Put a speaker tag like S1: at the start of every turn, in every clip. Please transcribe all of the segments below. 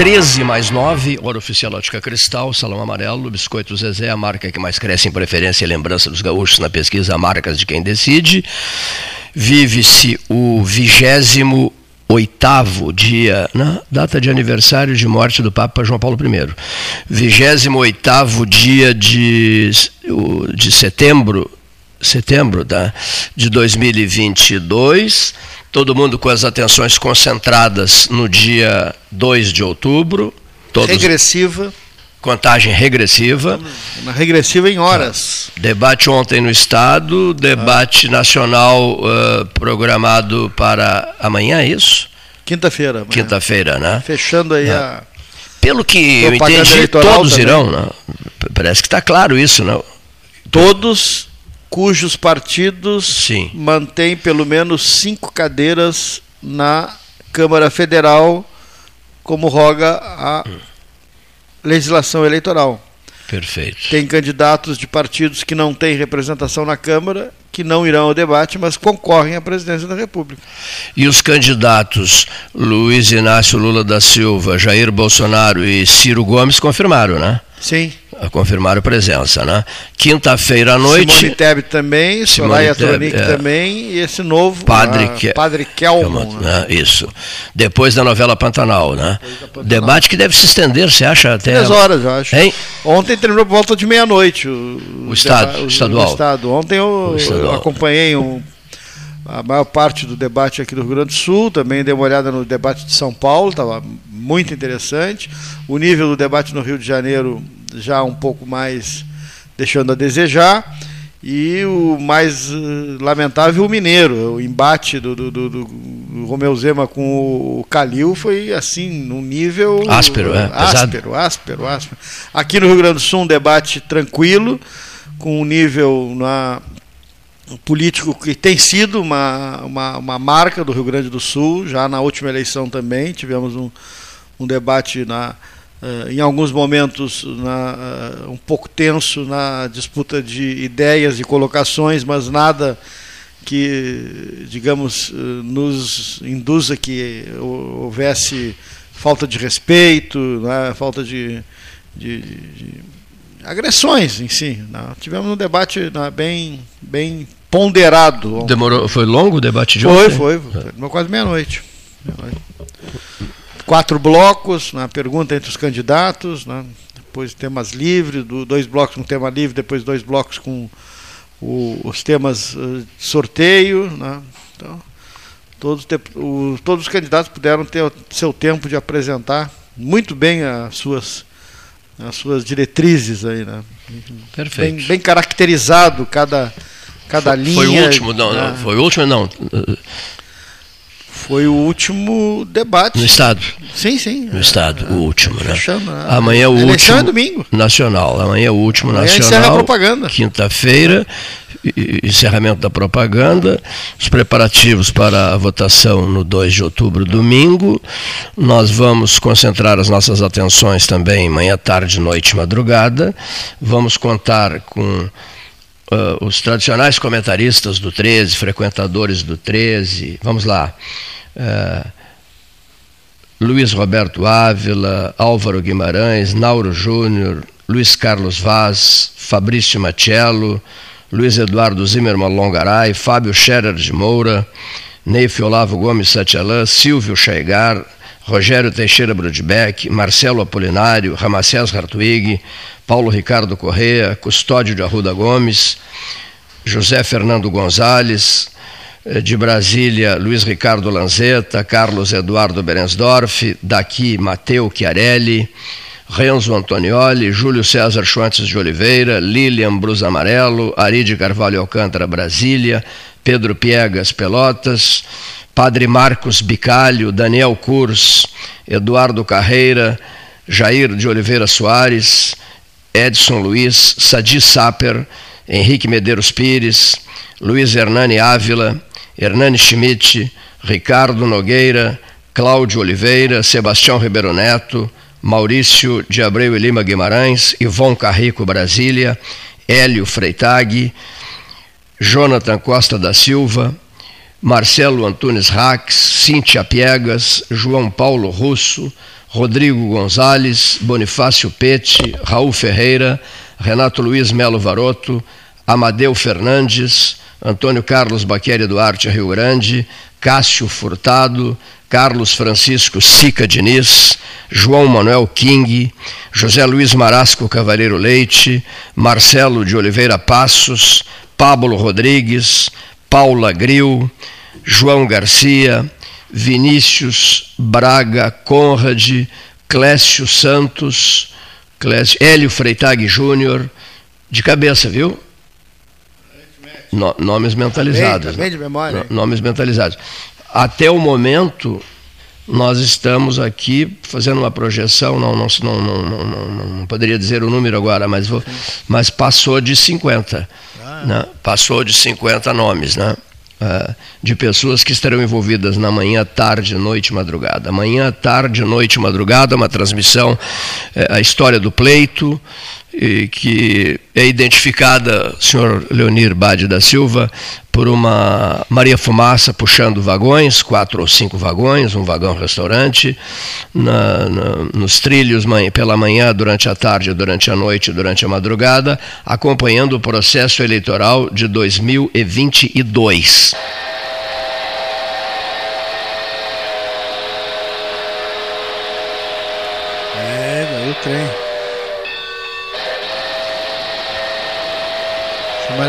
S1: 13 mais 9, hora oficial ótica cristal, salão amarelo, biscoito Zezé, a marca que mais cresce em preferência e lembrança dos gaúchos na pesquisa Marcas de Quem Decide. Vive-se o vigésimo oitavo dia, né? data de aniversário de morte do Papa João Paulo I. Vigésimo oitavo dia de, de setembro, setembro tá? de 2022 todo mundo com as atenções concentradas no dia 2 de outubro.
S2: Todos, regressiva.
S1: Contagem regressiva.
S2: Uma regressiva em horas.
S1: Debate ontem no Estado, debate ah. nacional uh, programado para amanhã, é isso?
S2: Quinta-feira.
S1: Quinta-feira, né?
S2: Fechando aí ah. a.
S1: Pelo que eu entendi, todos também. irão, né? Parece que está claro isso, não?
S2: Todos cujos partidos Sim. mantêm pelo menos cinco cadeiras na Câmara Federal, como roga a legislação eleitoral.
S1: Perfeito.
S2: Tem candidatos de partidos que não têm representação na Câmara, que não irão ao debate, mas concorrem à presidência da República.
S1: E os candidatos Luiz Inácio Lula da Silva, Jair Bolsonaro e Ciro Gomes confirmaram, né?
S2: Sim
S1: confirmaram presença, né? Quinta-feira à noite.
S2: Simone Tebet também, Soraya Tronic é, também, e esse novo
S1: Padre,
S2: Padre Kelman.
S1: Né? Isso. Depois da novela Pantanal, né? Pantanal. Debate que deve se estender, você acha até.
S2: Três horas, eu acho. Hein? Ontem terminou por volta de meia-noite.
S1: O, o, Estado, o, estadual. O
S2: Estado. Ontem eu, eu acompanhei um a maior parte do debate aqui do Rio Grande do Sul, também dei uma olhada no debate de São Paulo, estava muito interessante. O nível do debate no Rio de Janeiro já um pouco mais deixando a desejar. E o mais uh, lamentável, o Mineiro. O embate do, do, do, do Romeu Zema com o Calil foi assim, num nível.
S1: Áspero, é?
S2: Áspero, áspero, áspero. Aqui no Rio Grande do Sul, um debate tranquilo, com um nível na, político que tem sido uma, uma, uma, marca do Rio Grande do Sul. Já na última eleição também tivemos um, um debate na em alguns momentos na, uh, um pouco tenso na disputa de ideias e colocações, mas nada que, digamos, uh, nos induza que houvesse falta de respeito, né, falta de, de, de, agressões em si. Né. Tivemos um debate né, bem, bem ponderado.
S1: Demorou, foi longo o debate de
S2: foi, ontem? Foi, foi. Foi quase meia-noite. Meia-noite quatro blocos na pergunta entre os candidatos, né? depois temas livres, dois blocos com tema livre, depois dois blocos com o, os temas uh, de sorteio. Né? Então, todos, o, todos os candidatos puderam ter seu tempo de apresentar muito bem as suas, as suas diretrizes aí, né?
S1: Perfeito.
S2: Bem, bem caracterizado cada, cada
S1: foi,
S2: linha.
S1: Foi o último, não, né? não, foi o último, não.
S2: Foi o último debate.
S1: No Estado?
S2: Sim, sim.
S1: No Estado, o último, né?
S2: Fechando, né?
S1: Amanhã é o último.
S2: é domingo.
S1: Nacional. Amanhã é o último
S2: Amanhã
S1: nacional.
S2: Encerra a propaganda.
S1: Quinta-feira, encerramento da propaganda, os preparativos para a votação no 2 de outubro, domingo. Nós vamos concentrar as nossas atenções também manhã, tarde, noite, madrugada. Vamos contar com Uh, os tradicionais comentaristas do 13, frequentadores do 13, vamos lá, uh, Luiz Roberto Ávila, Álvaro Guimarães, Nauro Júnior, Luiz Carlos Vaz, Fabrício Machello, Luiz Eduardo Zimmermann Longaray, Fábio Scherer de Moura, Neif Olavo Gomes Satialã, Silvio Chaigar, Rogério Teixeira Brudbeck, Marcelo Apolinário, Ramacés Hartwig, Paulo Ricardo Correa, Custódio de Arruda Gomes, José Fernando Gonzalez, de Brasília, Luiz Ricardo Lanzetta, Carlos Eduardo Berensdorf, daqui Mateu Chiarelli, Renzo Antonioli, Júlio César Schwantes de Oliveira, Lilian Brus Amarelo, Aride Carvalho Alcântara, Brasília, Pedro Piegas, Pelotas, Padre Marcos Bicalho, Daniel Curs, Eduardo Carreira, Jair de Oliveira Soares, Edson Luiz, Sadi Saper, Henrique Medeiros Pires, Luiz Hernani Ávila, Hernani Schmidt, Ricardo Nogueira, Cláudio Oliveira, Sebastião Ribeiro Neto, Maurício de Abreu e Lima Guimarães, Ivon Carrico Brasília, Hélio Freitag, Jonathan Costa da Silva, Marcelo Antunes Rax, Cíntia Piegas, João Paulo Russo, Rodrigo Gonzalez, Bonifácio Pete, Raul Ferreira, Renato Luiz Melo Varoto, Amadeu Fernandes, Antônio Carlos Baqueri Duarte Rio Grande, Cássio Furtado, Carlos Francisco Sica Diniz, João Manuel King, José Luiz Marasco Cavaleiro Leite, Marcelo de Oliveira Passos, Pablo Rodrigues, Paula Gril, João Garcia, Vinícius Braga Conrad, Clécio Santos, Clécio, Hélio Freitag Júnior, de cabeça, viu? No, nomes mentalizados.
S2: Bem, bem de memória.
S1: No, nomes mentalizados. Até o momento, nós estamos aqui fazendo uma projeção, não, não, não, não, não, não poderia dizer o número agora, mas, vou, mas passou de 50. Ah. Né? Passou de 50 nomes, né? Uh, de pessoas que estarão envolvidas na manhã, tarde, noite, madrugada. Manhã, tarde, noite, madrugada, uma transmissão, uh, a história do pleito, que é identificada, senhor Leonir Bade da Silva, por uma Maria Fumaça puxando vagões, quatro ou cinco vagões, um vagão restaurante, na, na, nos trilhos pela manhã, durante a tarde, durante a noite, durante a madrugada, acompanhando o processo eleitoral de 2022.
S2: É, daí o trem.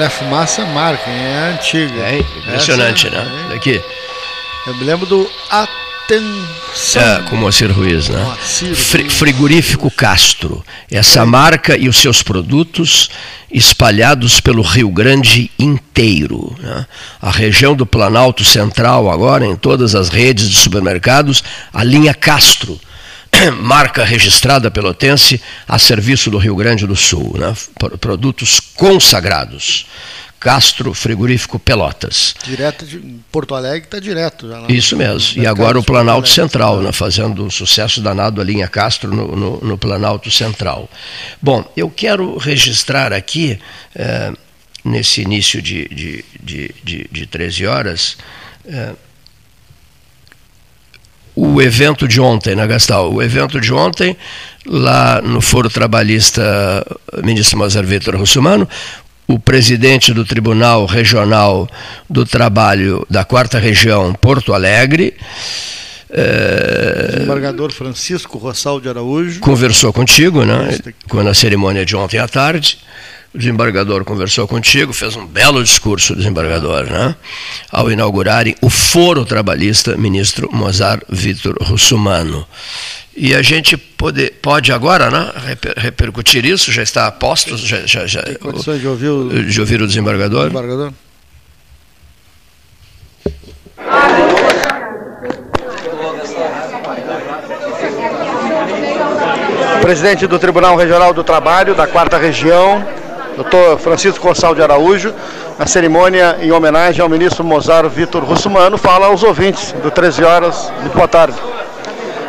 S2: Maria Fumaça marca, é antiga.
S1: É impressionante, Essa, né? É. Daqui.
S2: Eu me lembro do Atenção.
S1: É, com Moacir Ruiz, né? Moacir Fri Frigorífico Castro. Essa é. marca e os seus produtos espalhados pelo Rio Grande inteiro. Né? A região do Planalto Central, agora, em todas as redes de supermercados, a linha Castro marca registrada pelotense a serviço do Rio Grande do Sul, né? produtos consagrados. Castro Frigorífico Pelotas.
S2: Direto de Porto Alegre está direto. Já
S1: Isso mesmo. E agora o Planalto Central, né, fazendo um sucesso danado a linha Castro no, no, no Planalto Central. Bom, eu quero registrar aqui, eh, nesse início de, de, de, de, de 13 horas, eh, o evento de ontem na Gastal. O evento de ontem, lá no Foro Trabalhista Ministro Mozart Vitor Russumano, o presidente do Tribunal Regional do Trabalho da Quarta Região, Porto Alegre,
S2: é, Desembargador Francisco Rossal de Araújo.
S1: Conversou contigo, né? Na cerimônia de ontem à tarde. O desembargador conversou contigo, fez um belo discurso, o desembargador, né? ao inaugurarem o Foro Trabalhista, ministro Mozart Vitor Russumano. E a gente pode, pode agora né, reper, repercutir isso, já está a postos, já, já, já,
S2: Tem condições de ouvir o,
S1: de ouvir o desembargador?
S2: desembargador? Presidente do Tribunal Regional do Trabalho da Quarta Região, Dr. Francisco Gonçalves de Araújo, na cerimônia em homenagem ao ministro Mozart Vitor Russumano, fala aos ouvintes do 13 horas. Muito boa tarde.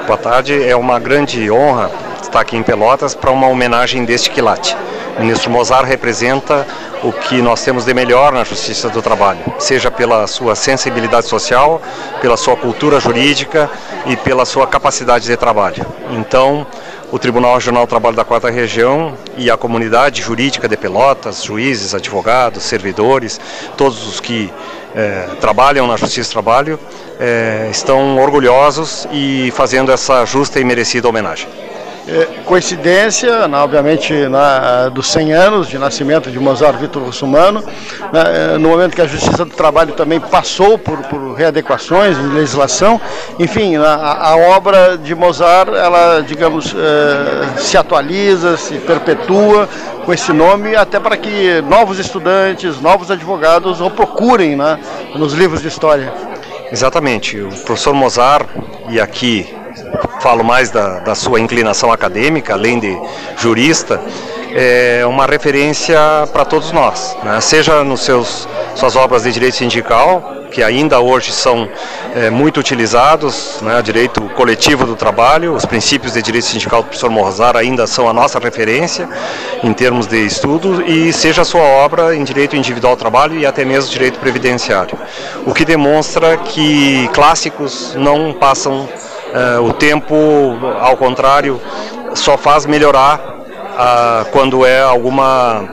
S3: Boa tarde, é uma grande honra estar aqui em Pelotas para uma homenagem deste quilate. O ministro Mozart representa o que nós temos de melhor na justiça do trabalho, seja pela sua sensibilidade social, pela sua cultura jurídica e pela sua capacidade de trabalho. Então, o Tribunal Regional do Trabalho da Quarta Região e a comunidade jurídica de Pelotas, juízes, advogados, servidores, todos os que eh, trabalham na Justiça do Trabalho, eh, estão orgulhosos e fazendo essa justa e merecida homenagem.
S2: É, coincidência, na, obviamente, na, dos 100 anos de nascimento de Mozart Vitor Russumano, né, no momento que a Justiça do Trabalho também passou por, por readequações em legislação, enfim, a, a, obra de Mozart, ela, digamos, é, se atualiza, se perpetua com esse nome, até para que novos estudantes, novos advogados o procurem né, nos livros de história.
S3: Exatamente. O professor Mozart, e aqui falo mais da, da sua inclinação acadêmica, além de jurista, é uma referência para todos nós, né? seja nos seus suas obras de direito sindical, que ainda hoje são é, muito utilizados, né? direito coletivo do trabalho, os princípios de direito sindical do professor Mozart ainda são a nossa referência em termos de estudo, e seja a sua obra em direito individual do trabalho e até mesmo direito previdenciário, o que demonstra que clássicos não passam é, o tempo, ao contrário, só faz melhorar ah, quando é alguma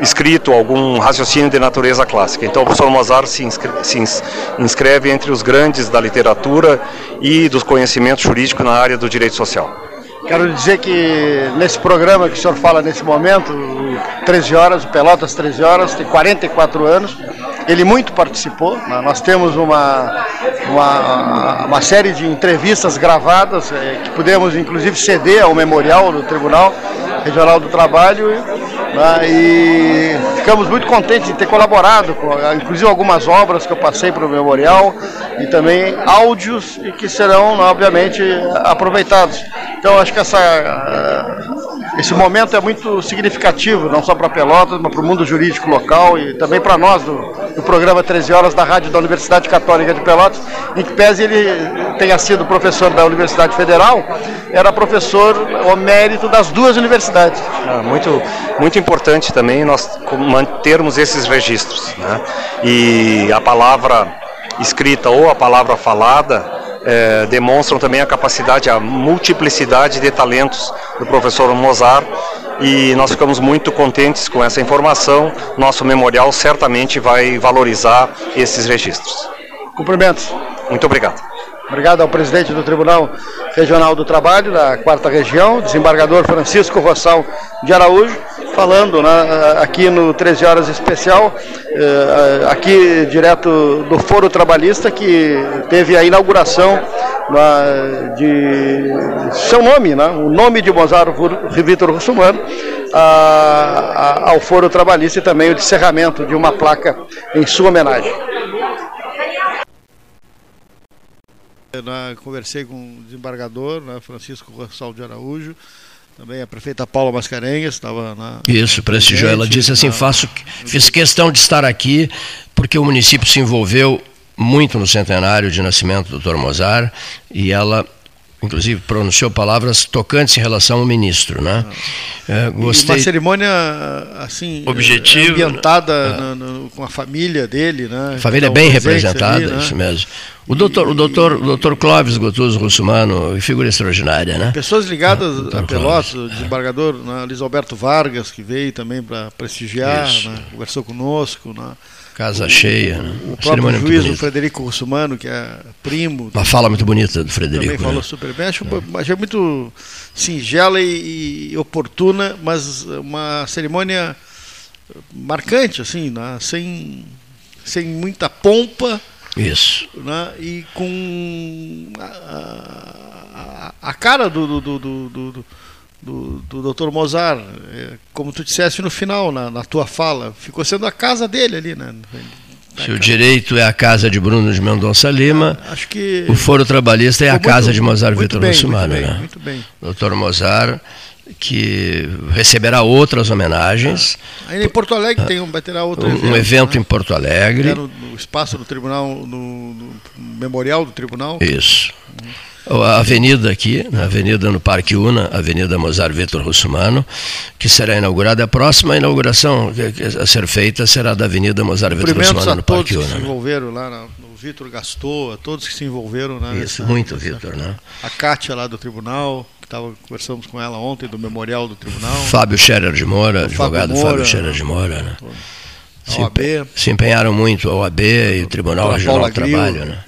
S3: escrito, algum raciocínio de natureza clássica. Então o professor Mozart se inscreve, se inscreve entre os grandes da literatura e dos conhecimentos jurídicos na área do direito social.
S2: Quero dizer que nesse programa que o senhor fala nesse momento, 13 horas, Pelotas 13 horas, tem 44 anos, ele muito participou. Né? Nós temos uma, uma, uma série de entrevistas gravadas eh, que pudemos inclusive ceder ao memorial do Tribunal Regional do Trabalho né? e ficamos muito contentes de ter colaborado com, inclusive algumas obras que eu passei para o memorial e também áudios que serão, obviamente, aproveitados. Então, acho que essa, esse momento é muito significativo, não só para Pelotas, mas para o mundo jurídico local e também para nós do, do, programa 13 Horas da Rádio da Universidade Católica de Pelotas, em que pese ele tenha sido professor da Universidade Federal, era professor mérito das duas universidades.
S3: Ah, muito, muito importante também nós mantermos esses registros. Né? E a palavra escrita ou a palavra falada é, demonstram também a capacidade, a multiplicidade de talentos do professor Mozart e nós ficamos muito contentes com essa informação. Nosso memorial certamente vai valorizar esses registros.
S2: Cumprimentos.
S3: Muito obrigado.
S2: Obrigado ao presidente do Tribunal Regional do Trabalho da Quarta Região, desembargador Francisco Rossal de Araújo, falando né, aqui no 13 Horas Especial, eh, aqui direto do Foro Trabalhista, que teve a inauguração né, de seu nome, né, o nome de Mozart Vitor Russumano, ao Foro Trabalhista e também o encerramento de uma placa em sua homenagem. Conversei com o desembargador, né, Francisco Rossal de Araújo, também a prefeita Paula Mascarenhas estava na.
S1: Isso, prestigiou. Ela disse assim: faço, fiz questão de estar aqui porque o município se envolveu muito no centenário de nascimento do Dr. Mozart e ela inclusive pronunciou palavras tocantes em relação ao ministro, né?
S2: É, gostei. uma cerimônia assim
S1: Objetivo,
S2: ambientada é. no, no, com a família dele, né?
S1: A família é bem representada, ali, né? isso mesmo. O doutor, e, o doutor, o doutor Clóvis Gotuso Russumano, figura extraordinária, né?
S2: Pessoas ligadas a Pelotas, o desembargador né, Luiz Alberto Vargas, que veio também para prestigiar, né, conversou conosco, né?
S1: Casa cheia, né?
S2: O próprio juiz, o Frederico Russumano, que é primo.
S1: Uma fala muito bonita do Frederico.
S2: Também falou
S1: né?
S2: super bem. Acho, é. achei muito singela e, e, oportuna, mas uma cerimônia marcante, assim, né? sem, sem muita pompa.
S1: Isso.
S2: Né? E com a, a, a cara do, do, do, do do, do Dr. Mozart, é, como tu disseste no final, na, na, tua fala, ficou sendo a casa dele ali, né?
S1: Se o direito é a casa de Bruno de Mendonça Lima,
S2: ah, acho que
S1: o Foro Trabalhista é a casa muito, de Mozart Vitor Russumano,
S2: né? Muito bem.
S1: Dr. Mozart que receberá outras homenagens.
S2: Ah, ainda em Porto Alegre tem um, vai ter outro
S1: um evento, um evento né? em Porto Alegre.
S2: No, no, espaço do tribunal, no, no, memorial do tribunal.
S1: Isso. Uhum a avenida aqui, na avenida no Parque Una, Avenida Mozart Vitor Russumano, que será inaugurada. A próxima inauguração a ser feita será da Avenida Mozart Vitor Russumano no Parque Una.
S2: todos que se envolveram lá, o Vitor Gastou, a todos que se envolveram. Né,
S1: Isso, nessa, muito, Vitor. Né?
S2: A Cátia lá do tribunal, que tava, conversamos com ela ontem, do memorial do tribunal.
S1: Fábio Scherer de Moura, advogado Fábio, Fábio Scherer de Moura. Né?
S2: Se, OAB.
S1: se empenharam muito a OAB e o Tribunal Regional do Trabalho. Né?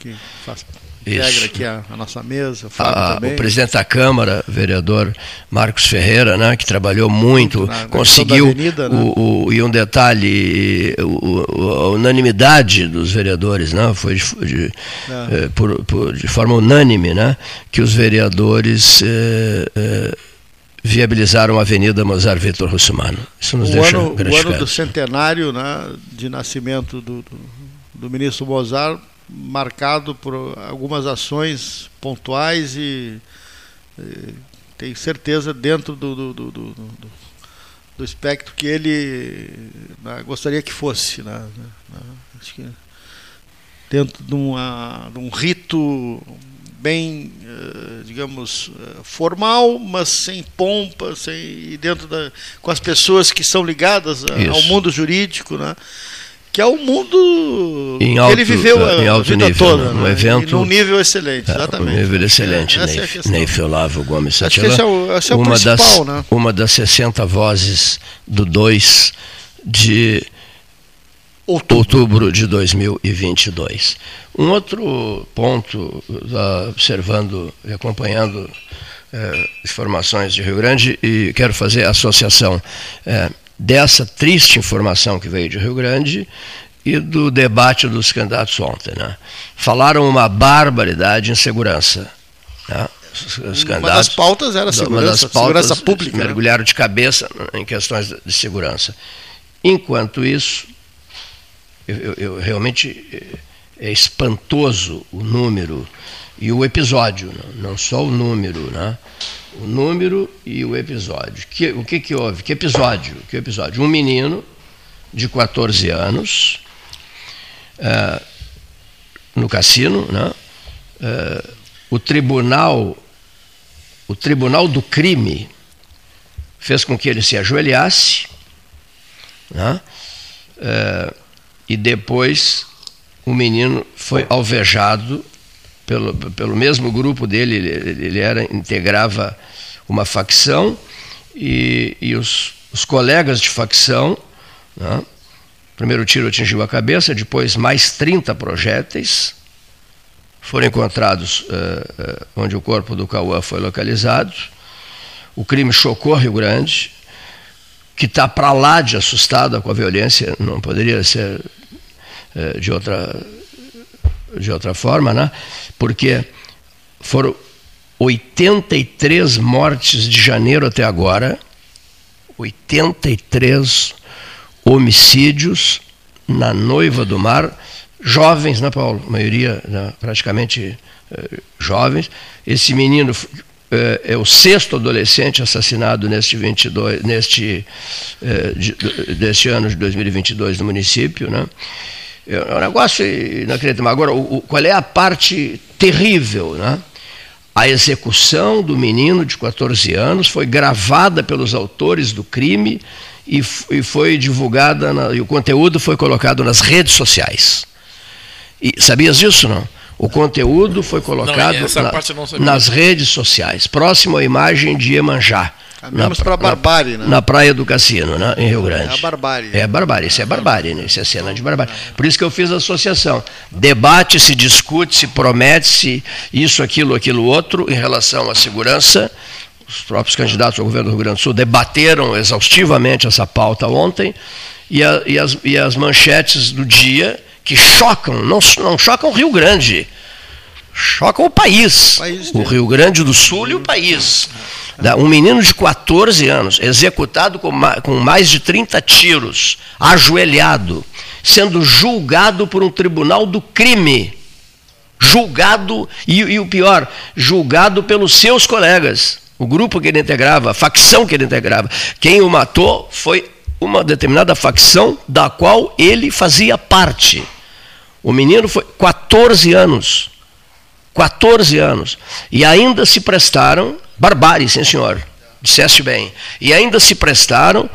S2: Integra aqui a, a, nossa mesa, o
S1: a, O presidente da Câmara, vereador Marcos Ferreira, né, que trabalhou muito, na, conseguiu, avenida, né? o, o, e um detalhe, o, a unanimidade dos vereadores, né, foi de, de, é. eh, por, por, de forma unânime, né, que os vereadores eh, eh, viabilizaram a Avenida Mozart Vitor Russumano. Isso nos o deixa ano,
S2: O ano do centenário né, de nascimento do, do, do ministro Mozart marcado por algumas ações pontuais e, e tenho certeza dentro do, do, do, do espectro que ele né, gostaria que fosse. Né, né, acho que dentro de, uma, de um rito bem, uh, digamos, uh, formal, mas sem pompa, sem, dentro da, com as pessoas que são ligadas a, ao mundo jurídico, né? Que é o mundo
S1: em
S2: alto, que ele viveu
S1: a, em alto
S2: vida
S1: nível,
S2: toda.
S1: Um
S2: né?
S1: evento,
S2: num nível excelente, exatamente.
S1: Um nível excelente,
S2: é,
S1: Ney, é Ney Flávio Gomes
S2: Acho que esse é o, é o
S1: uma
S2: principal,
S1: das,
S2: né?
S1: Uma das 60 vozes do 2 de outubro. outubro de 2022. Um outro ponto, uh, observando e acompanhando uh, informações de Rio Grande, e quero fazer associação uh, dessa triste informação que veio de Rio Grande e do debate dos candidatos ontem. Né? Falaram uma barbaridade em segurança. Né?
S2: Os, uma das pautas era segurança, uma das pautas, segurança pública.
S1: Né? Mergulharam de cabeça em questões de segurança. Enquanto isso, eu, eu, eu realmente é espantoso o número e o episódio, não só o número, né? O número e o episódio. Que, o que, que houve? Que episódio? Que episódio? Um menino de 14 anos uh, no cassino, né? Uh, o tribunal, o tribunal do crime fez com que ele se ajoelhasse, né? Uh, e depois o menino foi alvejado pelo, pelo mesmo grupo dele, ele, ele era, integrava uma facção e, e os, os colegas de facção, né? primeiro tiro atingiu a cabeça, depois mais 30 projéteis foram encontrados uh, uh, onde o corpo do Cauã foi localizado. O crime chocou Rio Grande, que está para lá de assustada com a violência, não poderia ser uh, de outra de outra forma, né? porque foram 83 mortes de janeiro até agora, 83 homicídios na noiva do mar, jovens, né, Paulo? A maioria né, praticamente eh, jovens. Esse menino eh, é o sexto adolescente assassinado neste, 22, neste eh, de, deste ano de 2022 no município, né? É um negócio inacreditável. Agora, o, o, qual é a parte terrível? Né? A execução do menino de 14 anos foi gravada pelos autores do crime e, e foi divulgada, na, e o conteúdo foi colocado nas redes sociais. E, sabias disso, não? O conteúdo foi colocado não, na, nas redes sociais, próximo à imagem de Iemanjá.
S2: Caminhamos para a barbárie,
S1: né? Na praia do Cassino, né? em Rio Grande. É
S2: a barbárie.
S1: É a barbárie, isso é barbárie, né? isso é cena de barbárie. Por isso que eu fiz a associação. Debate-se, discute-se, promete-se isso, aquilo, aquilo outro em relação à segurança. Os próprios candidatos ao governo do Rio Grande do Sul debateram exaustivamente essa pauta ontem e, a, e, as, e as manchetes do dia que chocam, não, não chocam o Rio Grande, chocam o país. O, país o Rio Grande do Sul e o país. Um menino de 14 anos, executado com mais de 30 tiros, ajoelhado, sendo julgado por um tribunal do crime. Julgado, e, e o pior, julgado pelos seus colegas, o grupo que ele integrava, a facção que ele integrava. Quem o matou foi uma determinada facção da qual ele fazia parte. O menino foi 14 anos. 14 anos. E ainda se prestaram Barbárie, sim senhor. Disseste bem. E ainda se prestaram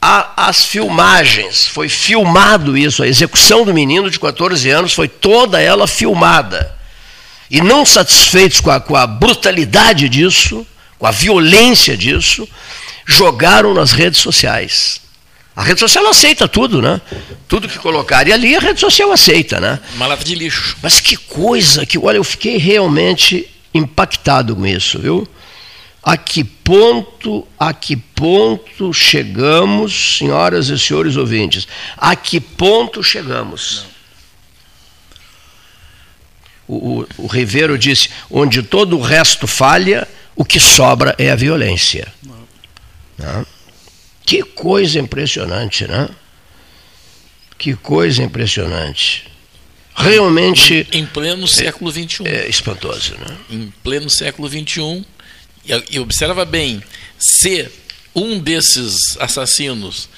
S1: às filmagens. Foi filmado isso. A execução do menino de 14 anos foi toda ela filmada. E não satisfeitos com a, com a brutalidade disso, com a violência disso, jogaram nas redes sociais. A rede social aceita tudo, né? Tudo que colocarem ali, a rede social aceita, né?
S4: Malata de lixo.
S1: Mas que coisa que, olha, eu fiquei realmente impactado com isso, viu? A que ponto, a que ponto chegamos, senhoras e senhores ouvintes? A que ponto chegamos? O, o, o Ribeiro disse: onde todo o resto falha, o que sobra é a violência. Né? Que coisa impressionante, né? Que coisa impressionante realmente.
S4: Em pleno século XXI.
S1: É, é espantoso, né?
S4: Em pleno século XXI. E, e observa bem, se um desses assassinos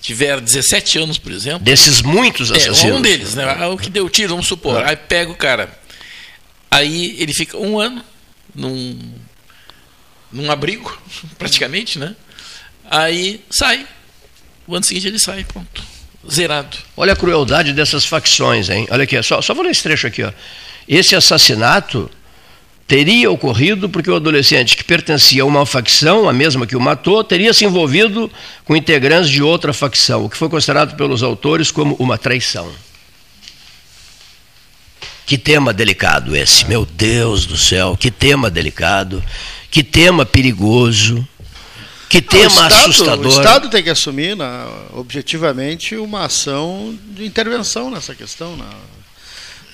S4: tiver 17 anos, por exemplo.
S1: Desses muitos assassinos.
S4: É, um deles, né? Ah, O que deu tiro, vamos supor. Aí pega o cara. Aí ele fica um ano num, num abrigo, praticamente, né? Aí sai. O ano seguinte ele sai, pronto. Zerado.
S1: Olha a crueldade dessas facções, hein? Olha aqui, só, só vou ler esse trecho aqui, ó. Esse assassinato teria ocorrido porque o adolescente que pertencia a uma facção, a mesma que o matou, teria se envolvido com integrantes de outra facção, o que foi considerado pelos autores como uma traição. Que tema delicado esse, meu Deus do céu, que tema delicado, que tema perigoso, que
S2: Não,
S1: tema
S2: o Estado,
S1: assustador.
S2: O Estado tem que assumir, na- objetivamente, uma ação de intervenção nessa questão. na-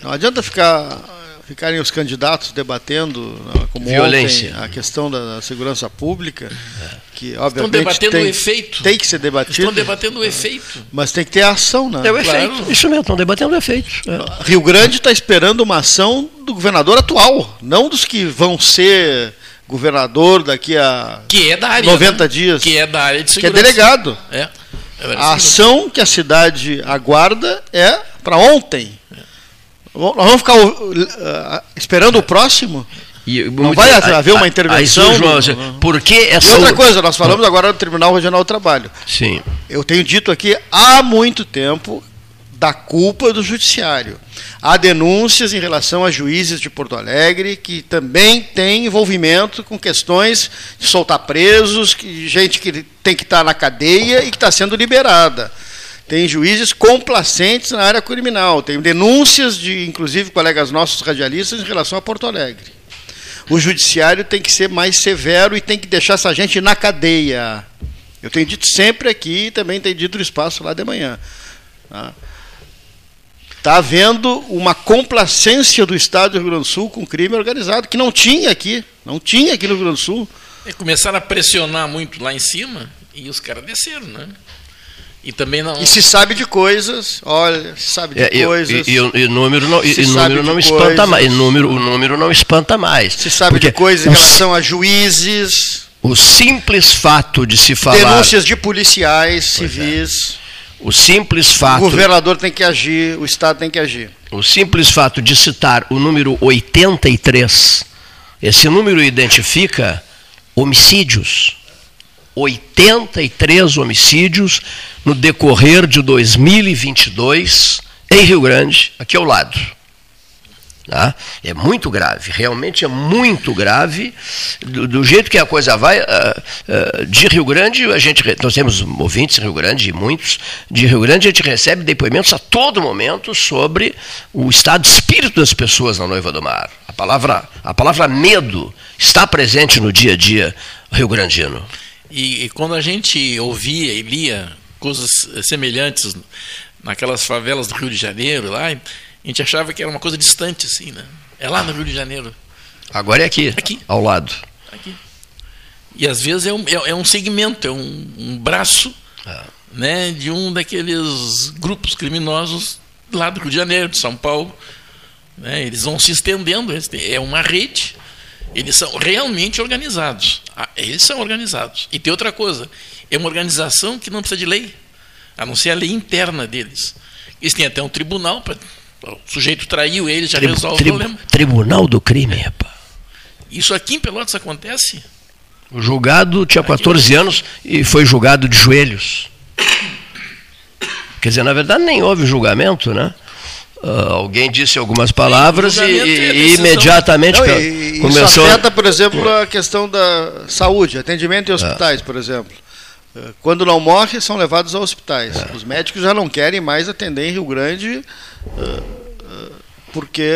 S2: Não adianta ficar ficarem os candidatos debatendo, né, como
S1: Violência.
S2: ontem, a questão da, da segurança pública, que obviamente
S4: debatendo
S2: tem,
S4: o efeito.
S2: tem que ser debatido,
S4: Estão debatendo o efeito.
S2: mas tem que ter ação. Né?
S1: É o
S4: Claro.
S1: efeito. Isso mesmo, estão debatendo o efeito. É.
S2: Rio Grande está esperando uma ação do governador atual, não dos que vão ser governador daqui a
S4: Que é da área.
S2: 90
S4: né?
S2: dias,
S4: Que é da área de
S2: que é
S4: segurança.
S2: delegado.
S4: É. É
S2: A
S4: segurança.
S2: ação que a cidade aguarda é para ontem. Nós vamos ficar uh, esperando o próximo?
S1: E,
S2: Não vai haver uma intervenção
S1: Aí, João, por que
S2: E
S1: essa.
S2: outra coisa, nós falamos agora do Tribunal Regional do Trabalho.
S1: Sim.
S2: Eu tenho dito aqui há muito tempo da culpa do judiciário. Há denúncias em relação a juízes de Porto Alegre que também têm envolvimento com questões de soltar presos, que, gente que tem que estar na cadeia e que está sendo liberada. Tem juízes complacentes na área criminal. Tem denúncias de, inclusive, colegas nossos radialistas em relação a Porto Alegre. O judiciário tem que ser mais severo e tem que deixar essa gente na cadeia. Eu tenho dito sempre aqui e também tenho dito no espaço lá de manhã. Está havendo uma complacência do Estado do Rio Grande do Sul com crime organizado, que não tinha aqui. Não tinha aqui no Rio Grande do Sul.
S4: É, começaram a pressionar muito lá em cima e os caras desceram, né? E também não.
S2: E se sabe de coisas, olha, se sabe de
S1: É, e,
S2: coisas.
S1: e, e, o- e o número não, e, e o número não espanta
S2: coisas.
S1: mais. e número, o número não espanta mais.
S2: se sabe de coisas em
S1: o,
S2: relação a juízes,
S1: o simples fato de se falar.
S2: denúncias de policiais civis.
S1: O simples
S2: O
S1: fato.
S2: governador tem que agir, o Estado tem que agir.
S1: O simples fato de citar o número 83, esse número identifica homicídios. 83 homicídios no decorrer de 2022 em Rio Grande, aqui ao lado. Tá? É muito grave, realmente é muito grave. Do, do jeito que a coisa vai, ah, ah, de Rio Grande, a gente, nós temos ouvintes em Rio Grande, muitos, de Rio Grande a gente recebe depoimentos a todo momento sobre o estado de espírito das pessoas na Noiva do Mar. A palavra, a palavra medo está presente no dia a dia rio-grandino.
S4: E, e quando a gente ouvia e lia coisas semelhantes naquelas favelas do Rio de Janeiro, lá, a gente achava que era uma coisa distante, assim, né? É lá no Rio de Janeiro.
S1: Agora é aqui,
S4: Aqui.
S1: ao lado.
S4: Aqui. E às vezes é um, é, é um segmento, é um, um braço
S1: É.
S4: né, de um daqueles grupos criminosos lá do Rio de Janeiro, de São Paulo. né? eles vão se estendendo, é uma rede. Eles são realmente organizados. Ah, Eles são organizados. E tem outra coisa: é uma organização que não precisa de lei, a não ser a lei interna deles. Eles têm até um tribunal, pra, o sujeito traiu eles, já
S1: Tribu-
S4: resolve
S1: tribu-
S4: o problema.
S1: Tribunal do crime, rapaz.
S4: Isso aqui em Pelotas acontece?
S1: O julgado tinha 14 anos e foi julgado de joelhos. Quer dizer, na verdade nem houve julgamento, né? Ah, alguém disse algumas palavras e,
S4: julgamento é
S1: e- e imediatamente
S2: Não, e, e
S1: começou.
S2: Isso afeta, por exemplo, a questão da saúde, atendimento em hospitais, por exemplo. Eh, Quando não morre, são levados a hospitais. Os médicos já não querem mais atender em Rio Grande, eh, eh, porque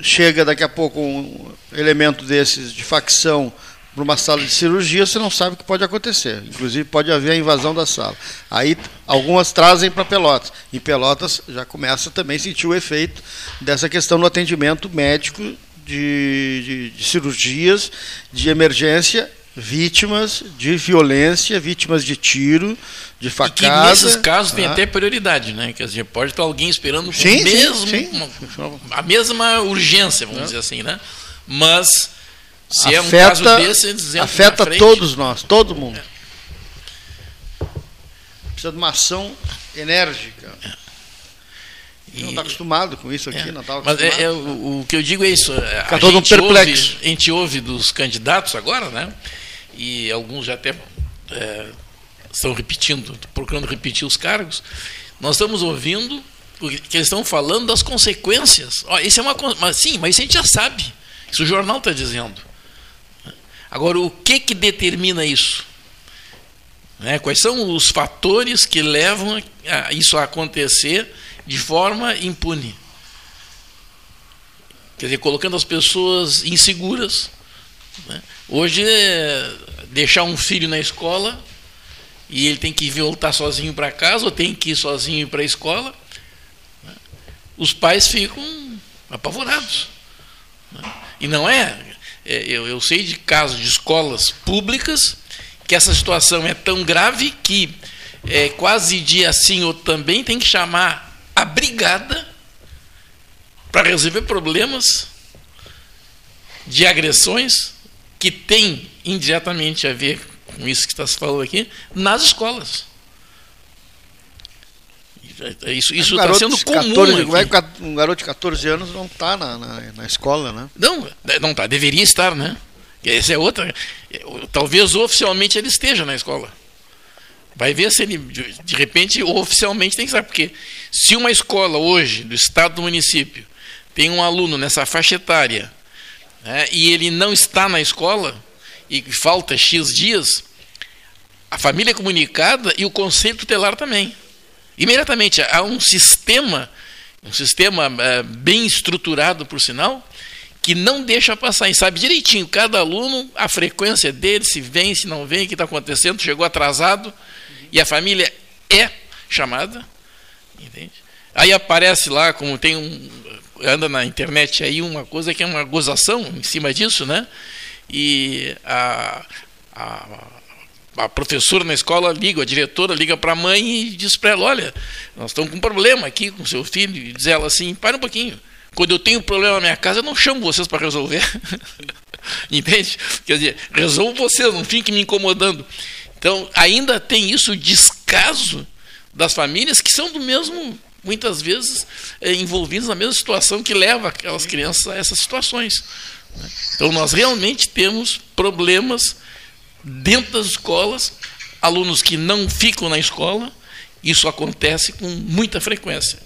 S2: chega daqui a pouco um elemento desses de facção para uma sala de cirurgia, você não sabe o que pode acontecer. Inclusive, pode haver a invasão da sala. Aí, algumas trazem para Pelotas. Em Pelotas, já começa também a sentir o efeito dessa questão no atendimento médico de, de- de cirurgias de emergência, vítimas de violência, vítimas de tiro, de
S4: E que
S2: facada.
S4: nesses casos tem
S2: Ah.
S4: até prioridade, né? Quer dizer, pode estar alguém esperando
S2: Sim,
S4: o
S2: sim,
S4: mesmo,
S2: sim.
S4: uma- a mesma urgência, vamos dizer assim, né? Mas
S2: Se afeta, é um caso desse, afeta todos nós, todo mundo. É. Precisa de uma ação enérgica. E... Não está acostumado com isso aqui, é. não estava
S4: Mas é, é, o, o, que eu digo é isso. Fica a, todo um ouve, a gente ouve dos candidatos agora, né? E alguns já até é, estão repetindo, procurando repetir os cargos. Nós estamos ouvindo que eles estão falando das consequências. Ó, isso é uma, mas, sim, mas isso a gente já sabe. Isso o jornal está dizendo. Agora, o que, que determina isso? Né? Quais são os fatores que levam a isso a acontecer de forma impune? Quer dizer, colocando as pessoas inseguras. Né? Hoje, é deixar um filho na escola e ele tem que voltar sozinho para casa ou tem que ir sozinho para a escola, né? os pais ficam apavorados. Né? E não é é, eu, eu sei de casos de escolas públicas que essa situação é tão grave que é, quase dia sim ou também tem que chamar a brigada para resolver problemas de agressões que tem indiretamente a ver com isso que está se falando aqui nas escolas.
S2: É, isso está um sendo comum. 14, como é que um garoto de 14 anos não está na, na, na, escola, né?
S4: Não, não está. Deveria estar, né? Essa é outra. Talvez oficialmente ele esteja na escola. Vai ver se ele, de repente, oficialmente tem que estar. Porque se uma escola hoje, do estado do município, tem um aluno nessa faixa etária né, e ele não está na escola e falta X dias, a família é comunicada e o conselho tutelar também. Imediatamente há um sistema, um sistema é, bem estruturado, por sinal, que não deixa passar e sabe direitinho cada aluno, a frequência dele, se vem, se não vem, o que está acontecendo, chegou atrasado, e a família é chamada. Entende? Aí aparece lá, como tem um. Anda na internet aí uma coisa que é uma gozação em cima disso, né? E a, a a professora na escola liga, a diretora liga para a mãe e diz para ela: Olha, nós estamos com um problema aqui com seu filho. E diz ela assim: Para um pouquinho. Quando eu tenho problema na minha casa, eu não chamo vocês para resolver. Entende? Quer dizer, resolvo vocês, não fiquem me incomodando. Então, ainda tem isso, o descaso das famílias que são do mesmo, muitas vezes, é, envolvidas na mesma situação que leva aquelas crianças a essas situações. Né? Então, nós realmente temos problemas dentro das escolas, alunos que não ficam na escola, isso acontece com muita frequência.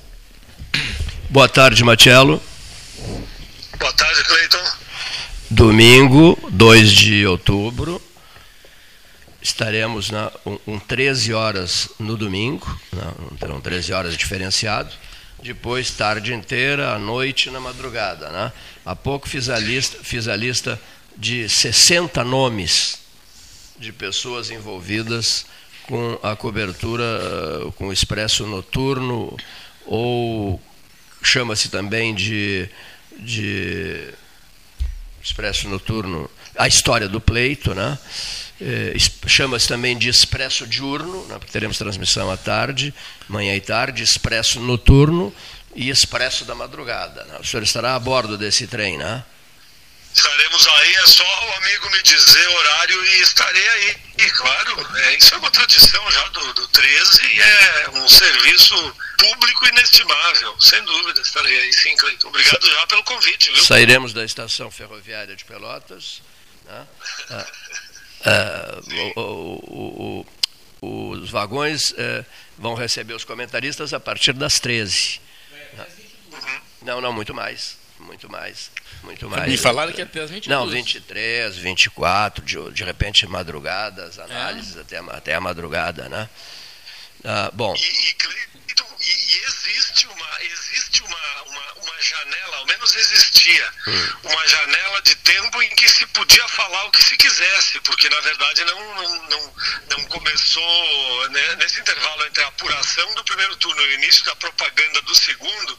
S1: Boa tarde, Matiello.
S5: Boa tarde, Cleiton.
S1: Domingo, 2 de outubro, estaremos na, um, um 13 horas no domingo, não, terão 13 horas diferenciado, depois tarde inteira, à noite na madrugada. Né? Há pouco fiz a lista, fiz a lista de 60 nomes de pessoas envolvidas com a cobertura eh, com o expresso noturno ou chama-se também de, de expresso noturno a história do pleito, né? É, chama-se também de expresso diurno, né? porque teremos transmissão à tarde, manhã e tarde, expresso noturno e expresso da madrugada. Né? O senhor estará a bordo desse trem, né?
S5: Estaremos aí, é só o amigo me dizer horário e estarei aí. E claro, é, isso é uma tradição já do, do 13 e é um serviço público inestimável. Sem dúvida, estarei aí sim, Cleiton. Obrigado já pelo convite. Viu?
S1: Sairemos da estação ferroviária de Pelotas. Né? Ah, ah, o, o, o, os vagões eh, vão receber os comentaristas a partir das 13. Uhum. Não, não, muito mais. Muito mais. Muito mais.
S4: Me falaram que até as 22.
S1: Não, 23, 24, de, de repente madrugadas, análises é. até, até a madrugada, né? Ah, bom.
S5: E, e, e, existe uma, existe uma, uma janela, ao menos existia, hum. uma janela de tempo em que se podia falar o que se quisesse, porque na verdade não, não, não, não começou né, nesse intervalo entre a apuração do primeiro turno e o início da propaganda do segundo,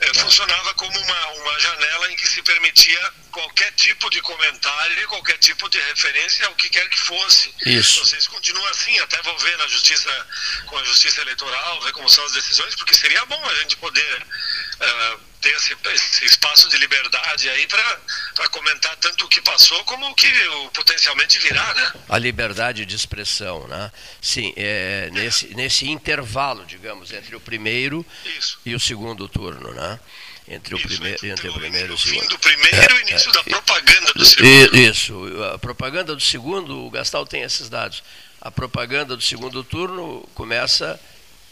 S5: eh, funcionava como uma, uma janela em que se permitia qualquer tipo de comentário, qualquer tipo de referência ao que quer que fosse.
S1: Isso.
S5: Vocês continuam assim, até vou ver na justiça, com a justiça eleitoral, ver como são as decisões, porque seria bom a gente poder uh, ter esse, esse, espaço de liberdade aí para comentar tanto o que passou como o que o, potencialmente virá, né?
S1: A liberdade de expressão, né? Sim, é, nesse, nesse intervalo, digamos, entre o primeiro Isso. e o segundo turno, né? Entre o, isso, primeiro, entre o primeiro e o segundo.
S5: fim do primeiro e o início é, da propaganda do segundo.
S1: Isso, a propaganda do segundo, o Gastal tem esses dados. A propaganda do segundo turno começa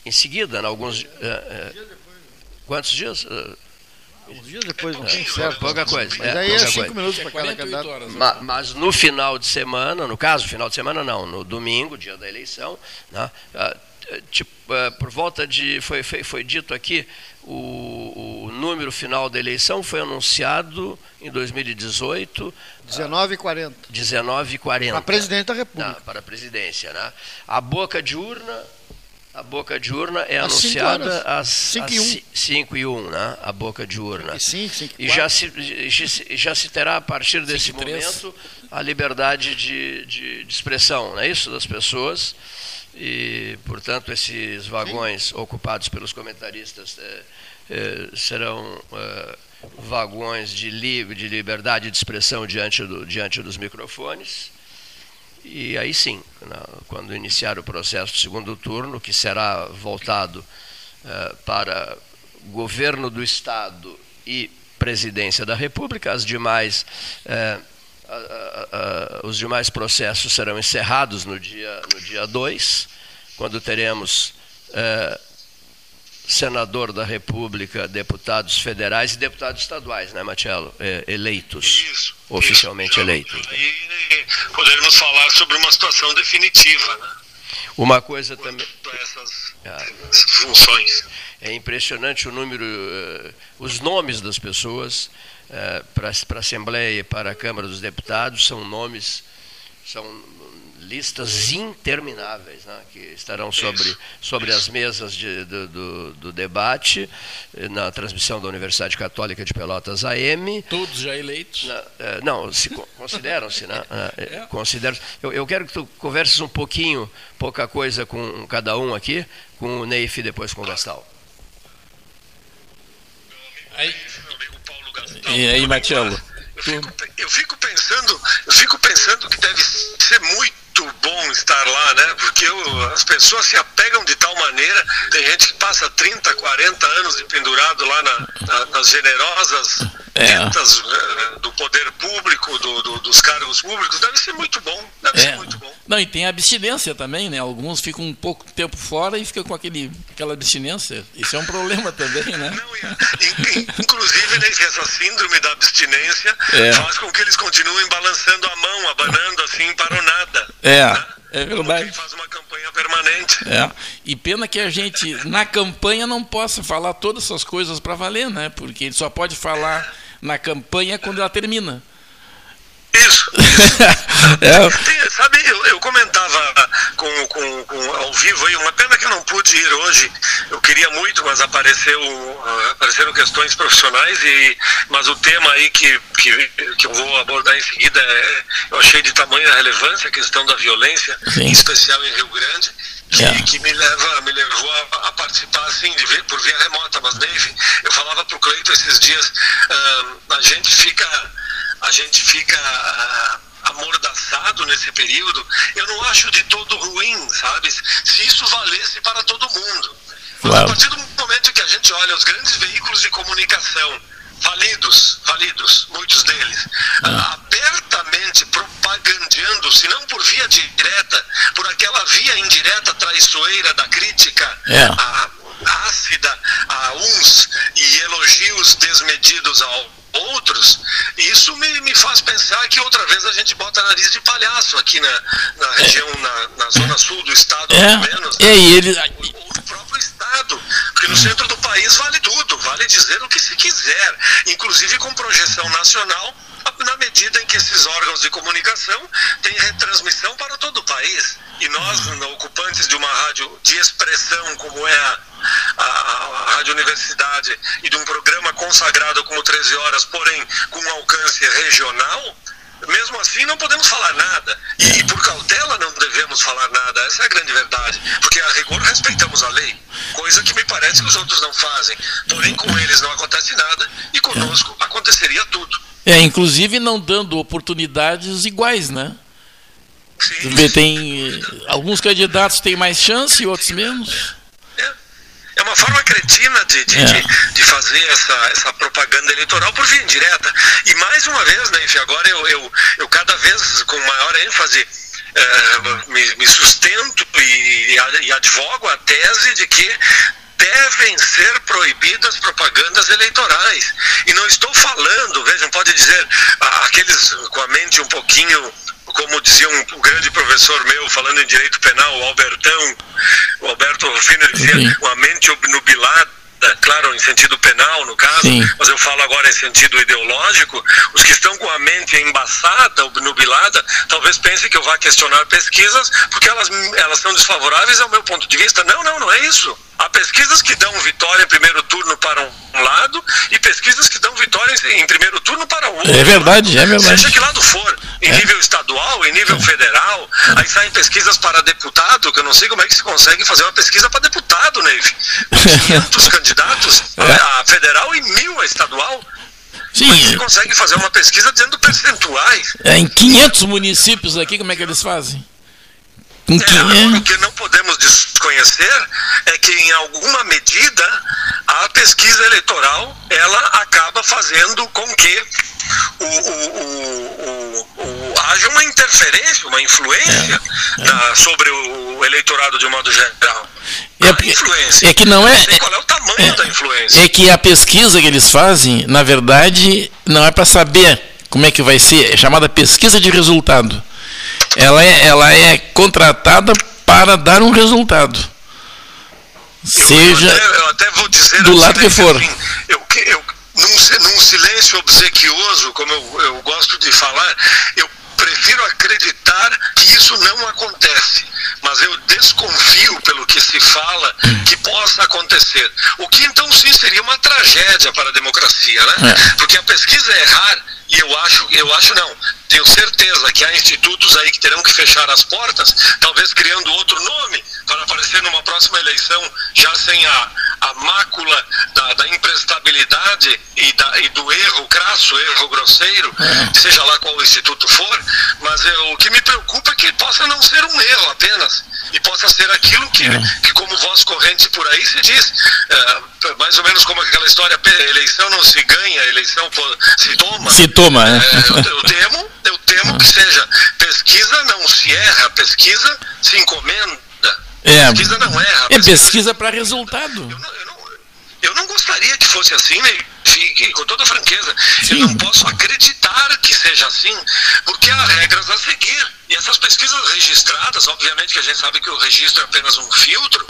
S1: em seguida, em alguns. É, é, quantos dias?
S2: Uns dias depois, não tem certo.
S1: Pouca coisa.
S2: Mas
S1: é,
S2: aí é cinco minutos para cada candidato.
S1: Horas, né? mas, mas, no final de semana, no caso, final de semana não, no domingo, dia da eleição, né, ah, tipo, ah, por volta de. Foi, foi, foi dito aqui, o, o, número final da eleição foi anunciado em 2018.
S2: 19h40.
S1: 19h40.
S2: Para presidente da República. Não,
S1: para a presidência. Né? A boca de urna a boca de urna é às anunciada às 5 e 1. 5 e 1, né? A boca de urna.
S2: 5, 5
S1: e já se, já se terá, a partir desse momento, a liberdade de, de, de, expressão, não é isso? Das pessoas. E, portanto, esses vagões Sim. ocupados pelos comentaristas é, é, serão é, vagões de, li, de liberdade de expressão diante, do, diante dos microfones e aí sim, quando iniciar o processo do segundo turno, que será voltado eh, para governo do Estado e presidência da República, as demais, eh, os demais processos serão encerrados no dia 2, no dia dois, quando teremos eh, senador da República, deputados federais e deputados estaduais, né, Marcelo? É, eleitos.
S5: Isso.
S1: Oficialmente
S5: isso.
S1: eleitos.
S5: E poderemos falar sobre uma situação definitiva, né?
S1: Uma coisa também.
S5: Essas, ah, funções.
S1: É impressionante o número, uh, os nomes das pessoas uh, para a Assembleia e para a Câmara dos Deputados são nomes, são listas intermináveis né, que estarão sobre, sobre as mesas de, do, do, do, debate eh, na transmissão da Universidade Católica de Pelotas AM.
S4: Todos já eleitos?
S1: Na, eh, não, se, consideram-se. Né, eh, é. consideram eu, eu quero que tu converses um pouquinho, pouca coisa com cada um aqui, com o Neif e depois com o Gastal.
S4: Aí, e aí, Marcelo?
S5: Eu fico, eu fico pensando, eu fico pensando que deve ser muito muito bom estar lá, né? Porque eu, as pessoas se apegam de tal maneira. Tem gente que passa 30, 40 anos de pendurado lá na, na, nas generosas é. rentas uh, do poder público, do, do, dos cargos públicos. Deve ser muito bom. Deve é. ser muito bom.
S4: Não, e tem abstinência também, né? Alguns ficam um pouco tempo fora e ficam com aquele, aquela abstinência. Isso é um problema também, né? Não,
S5: inclusive, né, essa síndrome da abstinência é. faz com que eles continuem balançando a mão, abanando assim para o nada.
S4: É. É verdade.
S5: faz uma campanha permanente.
S4: É. E pena que a gente, na campanha, não possa falar todas essas coisas para valer, né? Porque ele só pode falar na campanha quando ela termina.
S5: Isso. isso. é. Sabe, eu, eu, comentava com, com, com, ao vivo aí, uma pena que eu não pude ir hoje. Eu queria muito, mas apareceu, uh, apareceram questões profissionais, e, mas o tema aí que, que, que eu vou abordar em seguida é, eu achei de tamanha relevância a questão da violência, Sim. em especial em Rio Grande. Que, yeah. que, me leva me levou a, a participar assim de, por via remota mas Dave eu falava para o Cleito esses dias uh, a gente fica a gente fica uh, amordaçado nesse período, eu não acho de todo ruim, sabe? Se isso valesse para todo mundo. Claro. A partir do momento que a gente olha os grandes veículos de comunicação, falidos, falidos, muitos deles, ah. abertamente propagandeando, se não por via direta, por aquela via indireta traiçoeira da crítica,
S4: é.
S5: a, ácida a uns e elogios desmedidos ao outros, isso me, me faz pensar que outra vez a gente bota nariz de palhaço aqui na, na região, é. na, na zona sul do estado,
S4: é.
S5: pelo menos.
S4: É, e ele...
S5: no próprio estado, porque no centro do país vale tudo, vale dizer o que se quiser, inclusive com projeção nacional, na medida em que esses órgãos de comunicação têm retransmissão para todo o país. E nós, ocupantes de uma rádio de expressão como é a, a, a Rádio Universidade e de um programa consagrado como 13 horas, porém com alcance regional, mesmo assim não podemos falar nada. E, por cautela não devemos falar nada. Essa é a grande verdade. Porque a rigor respeitamos a lei. Coisa que me parece que os outros não fazem. Porém, com eles não acontece nada e conosco aconteceria tudo.
S4: É, inclusive não dando oportunidades iguais, né?
S5: Sim,
S4: Vê, tem alguns candidatos têm mais chance e outros menos.
S5: É, é uma forma cretina de, de,
S4: É.
S5: de, de fazer essa, essa propaganda eleitoral por via indireta. E mais uma vez, né, Enfim, agora eu, eu, eu cada vez com maior ênfase eh, me, me sustento e, e advogo a tese de que devem ser proibidas propagandas eleitorais. E não estou falando, vejam, pode dizer, a- aqueles com a mente um pouquinho como dizia um, um grande professor meu, falando em direito penal, o Albertão, o Alberto Rufino, dizia
S4: Sim.
S5: uma mente obnubilada, claro, em sentido penal, no caso,
S4: Sim.
S5: mas eu falo agora em sentido ideológico, os que estão com a mente embaçada, obnubilada, talvez pensem que eu vá questionar pesquisas porque elas, elas são desfavoráveis ao meu ponto de vista. Não, não, não é isso. Há pesquisas que dão vitória em primeiro turno para um lado e pesquisas que dão vitória em, primeiro turno para o outro.
S4: É verdade, é verdade.
S5: Seja que lado for, em
S4: É.
S5: nível estadual, em nível federal, aí saem pesquisas para deputado, que eu não sei como é que se consegue fazer uma pesquisa para deputado, Neive. 500 candidatos
S4: É.
S5: a, a federal e mil a estadual. Como é que se
S4: Sim,
S5: consegue fazer uma pesquisa dizendo percentuais?
S4: é, em 500 municípios aqui, como é que eles fazem? Com
S5: É, o
S4: 500,
S5: que não podemos desconhecer é que, em alguma medida, a pesquisa eleitoral ela acaba fazendo com que o- o- o- o- haja uma interferência, uma influência na- sobre o eleitorado de um modo geral.
S4: É porque-
S5: influência.
S4: é que não é-
S5: sei qual é o tamanho
S4: é-
S5: da influência.
S4: é que a pesquisa que eles fazem, na verdade, não é para saber como é que vai ser, é chamada pesquisa de resultado. Ela é, ela é contratada para dar um resultado.
S5: Eu-
S4: Seja.
S5: Eu até, eu até vou dizer
S4: do lado que for.
S5: assim, eu, eu, num, num silêncio obsequioso, como eu, eu gosto de falar, eu prefiro acreditar que isso não acontece. Mas eu desconfio pelo que se fala que possa acontecer. O que então sim seria uma tragédia para a democracia, né?
S4: É.
S5: Porque a pesquisa é errar, e eu acho, eu acho não, tenho certeza que há institutos aí que terão que fechar as portas, talvez criando outro nome, para aparecer numa próxima eleição já sem a, a mácula da, da imprestabilidade e, da, e do erro crasso, erro grosseiro, seja lá qual instituto for, mas eu, o que me preocupa é que possa não ser um erro apenas, e possa ser aquilo que, que como voz corrente por aí se diz, eh, mais ou menos como aquela história, "Pe- eleição não se ganha, eleição se toma.
S4: Se toma, né?
S5: É, eu, eu temo, eu temo que seja pesquisa não se erra, pesquisa se encomenda.
S4: É,
S5: pesquisa não erra.
S4: é pesquisa para resultado.
S5: Eu não, eu não- eu não gostaria que fosse assim, né? E- e com toda franqueza.
S4: Sim.
S5: Eu não posso acreditar que seja assim, porque há regras a seguir. E essas pesquisas registradas, obviamente que a gente sabe que o registro é apenas um filtro,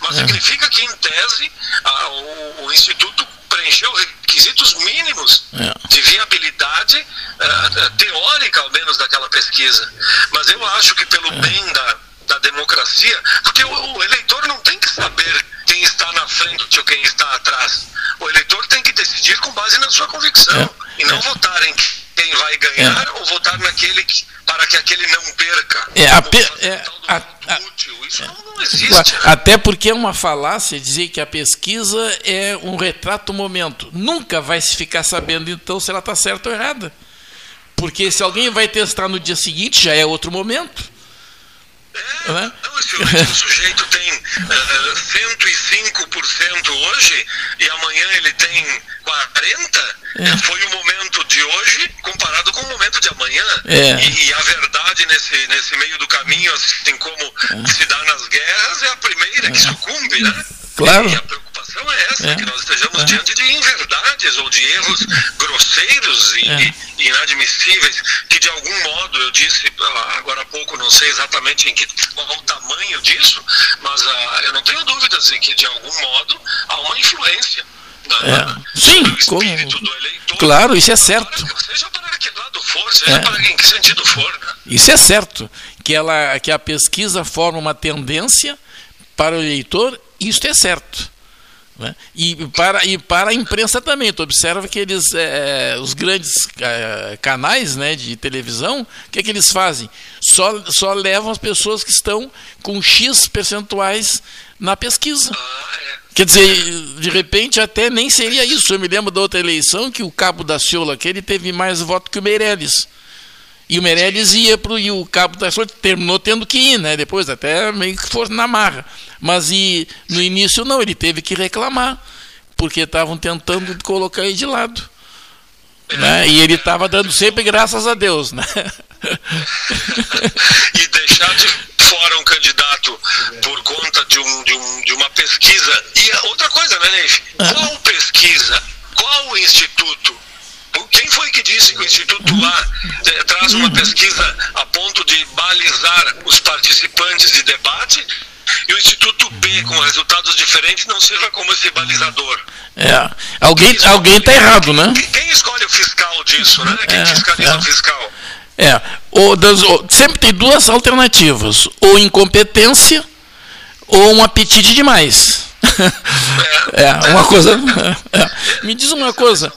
S5: mas significa que, em tese, a- o, o Instituto preencheu requisitos mínimos
S4: É.
S5: de viabilidade eh, teórica, ao menos, daquela pesquisa. Mas eu acho que, pelo bem da, da democracia, porque o, o eleitor não tem que saber quem está na frente ou quem está atrás. O eleitor tem que decidir com base na sua convicção
S4: É.
S5: e não
S4: É.
S5: votar em quem vai ganhar ou votar naquele que, para que aquele não perca.
S4: É, a pe- é, a- a-.
S5: Isso não, não existe.
S4: Até porque é uma falácia dizer que a pesquisa é um retrato momento. Nunca vai se ficar sabendo então se ela está certa ou errada. Porque se alguém vai testar no dia seguinte, já é outro momento.
S5: É,
S4: Né?
S5: não, se o, se o sujeito tem eh, 105% hoje e amanhã ele tem 40%,
S4: É.
S5: eh, foi o momento de hoje comparado com o momento de amanhã.
S4: É.
S5: E, e a verdade nesse, nesse meio do caminho, assim como se dá nas guerras, é a primeira que sucumbe, né?
S4: Claro.
S5: Preocupação é essa,
S4: É.
S5: que nós estejamos
S4: É.
S5: diante de inverdades ou de erros grosseiros e,
S4: É.
S5: e inadmissíveis, que de algum modo, eu disse ah, agora há pouco, não sei exatamente em que, qual o tamanho disso, mas ah, eu não tenho dúvidas em que de algum modo há uma influência
S4: É. Sim, como-
S5: espírito do eleitor.
S4: Claro, isso é certo.
S5: Para- seja para que lado for, seja
S4: É.
S5: para em que sentido for. Né?
S4: Isso é certo. Que, ela, que a pesquisa forma uma tendência para o eleitor, isso é certo. Né? E, para, e para a imprensa também, tu observa que eles, é, os grandes é, canais né, de televisão, o que, é que eles fazem? Só, só levam as pessoas que estão com X percentuais na pesquisa. Quer dizer, de repente até nem seria isso. Eu me lembro da outra eleição que o Cabo da Ciola aquele teve mais voto que o Meirelles. E o Meirelles ia para o Cabo da Ciola terminou tendo que ir, né? Depois até meio que for na marra. Mas e no início não, ele teve que reclamar, porque estavam tentando colocar ele de lado. Né? E ele estava dando sempre graças a Deus, né?
S5: e deixar de fora um candidato por conta de, um, de, um, de uma pesquisa. E outra coisa, né, Neif? Ah. Qual pesquisa? Qual instituto? Quem foi que disse que o Instituto A eh, traz uma pesquisa a ponto de balizar os participantes de debate e o Instituto B, com resultados diferentes, não sirva como esse balizador.
S4: É. Alguém está alguém tá errado, né?
S5: Quem, escolhe o fiscal disso, né? Quem é, fiscaliza é. o fiscal?
S4: É. Das, sempre tem duas alternativas: ou incompetência ou um apetite demais. É, é uma coisa. É. Me diz uma coisa.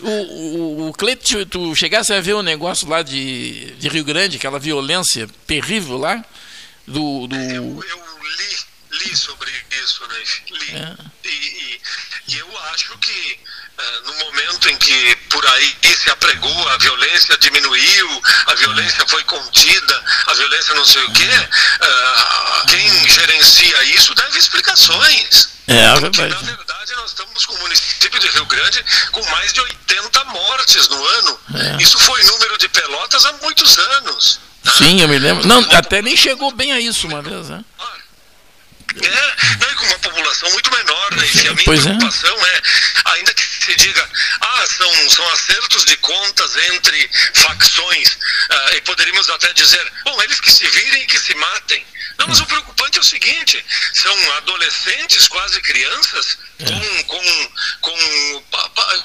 S4: O, o, o Cleito, tu chegasse a ver o um negócio lá de, de Rio Grande, aquela violência terrível lá? Do, do...
S5: Eu, eu li, li sobre isso, né? Li. É. E, e, e, eu acho que uh, no momento em que por aí se apregou, a violência diminuiu, a violência foi contida, a violência não sei o quê, uh, quem gerencia isso deve explicações.
S4: É, é verdade. Porque,
S5: na verdade, nós estamos com o município de Rio Grande com mais de 80 mortes no ano. É. Isso foi número de pelotas há muitos anos.
S4: Sim, eu me lembro. Não, até nem chegou bem a isso uma vez, né?
S5: É, não, e com uma população muito menor, né? E a minha pois é. preocupação é. é, ainda que se diga, ah, são, são acertos de contas entre facções, uh, e poderíamos até dizer, bom, eles que se virem e que se matem. Não, mas o preocupante é o seguinte: são adolescentes, quase crianças, com, com, com,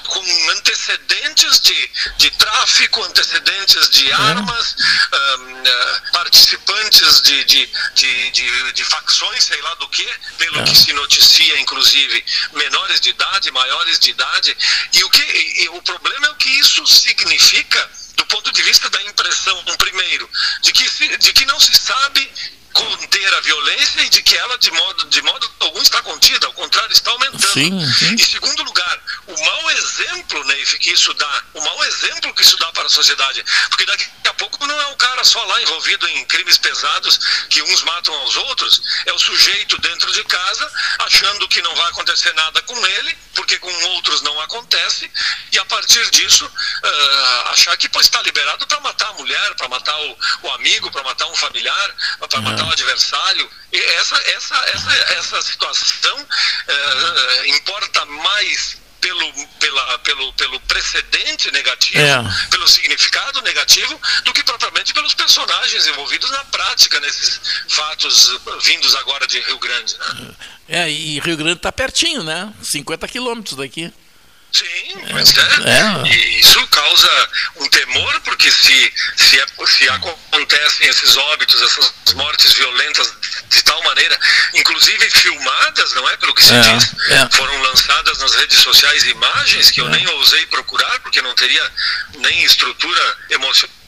S5: com antecedentes de, de tráfico, antecedentes de uhum. armas, um, uh, participantes de, de, de, de, de facções, sei lá do que, pelo é. que se noticia, inclusive, menores de idade, maiores de idade. E o, que, e o problema é o que isso significa do ponto de vista da impressão, primeiro, de que, se, de que não se sabe conter a violência e de que ela, de modo, de modo algum, está contida, ao contrário, está aumentando.
S4: Sim, sim.
S5: Em segundo lugar, o mau exemplo, Neif, que isso dá, o mau exemplo que isso dá para a sociedade, porque daqui a pouco não é o cara só lá envolvido em crimes pesados, que uns matam aos outros, é o sujeito dentro de casa, achando que não vai acontecer nada com ele, porque com outros não acontece, e a partir disso, uh, achar que pô, está liberado para matar a mulher, para matar o, o amigo, para matar um familiar, para matar o adversário. E essa, essa, essa, essa situação é, importa mais pelo, pela, pelo, pelo precedente negativo, é. pelo significado negativo, do que propriamente pelos personagens envolvidos na prática nesses fatos vindos agora de Rio Grande. Né?
S4: É, e Rio Grande está pertinho, né? 50 quilômetros daqui.
S5: Sim, mas é, é. E isso causa um temor, porque se, se, é, se acontecem esses óbitos, essas mortes violentas de tal maneira, inclusive filmadas, não é? Pelo que se é, diz, é. foram lançadas nas redes sociais imagens que eu é. nem ousei procurar, porque não teria nem estrutura emocional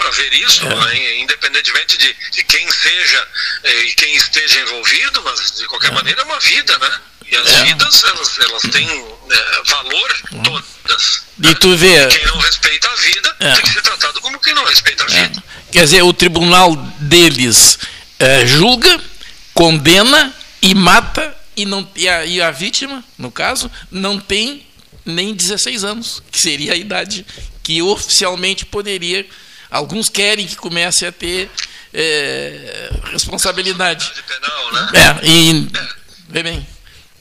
S5: para ver isso, é. né? independentemente de, de quem seja eh, e quem esteja envolvido, mas de qualquer é. maneira é uma vida, né? E as é. vidas, elas, elas têm é, valor, hum. todas.
S4: E tu vê.
S5: Quem não respeita a vida é. tem que ser tratado como quem não respeita a é. vida.
S4: Quer dizer, o tribunal deles é, julga, condena e mata, e, não, e a, e a vítima, no caso, não tem nem 16 anos, que seria a idade que oficialmente poderia. Alguns querem que comece a ter é, responsabilidade.
S5: Penal, né?
S4: É, e. É. Vê bem.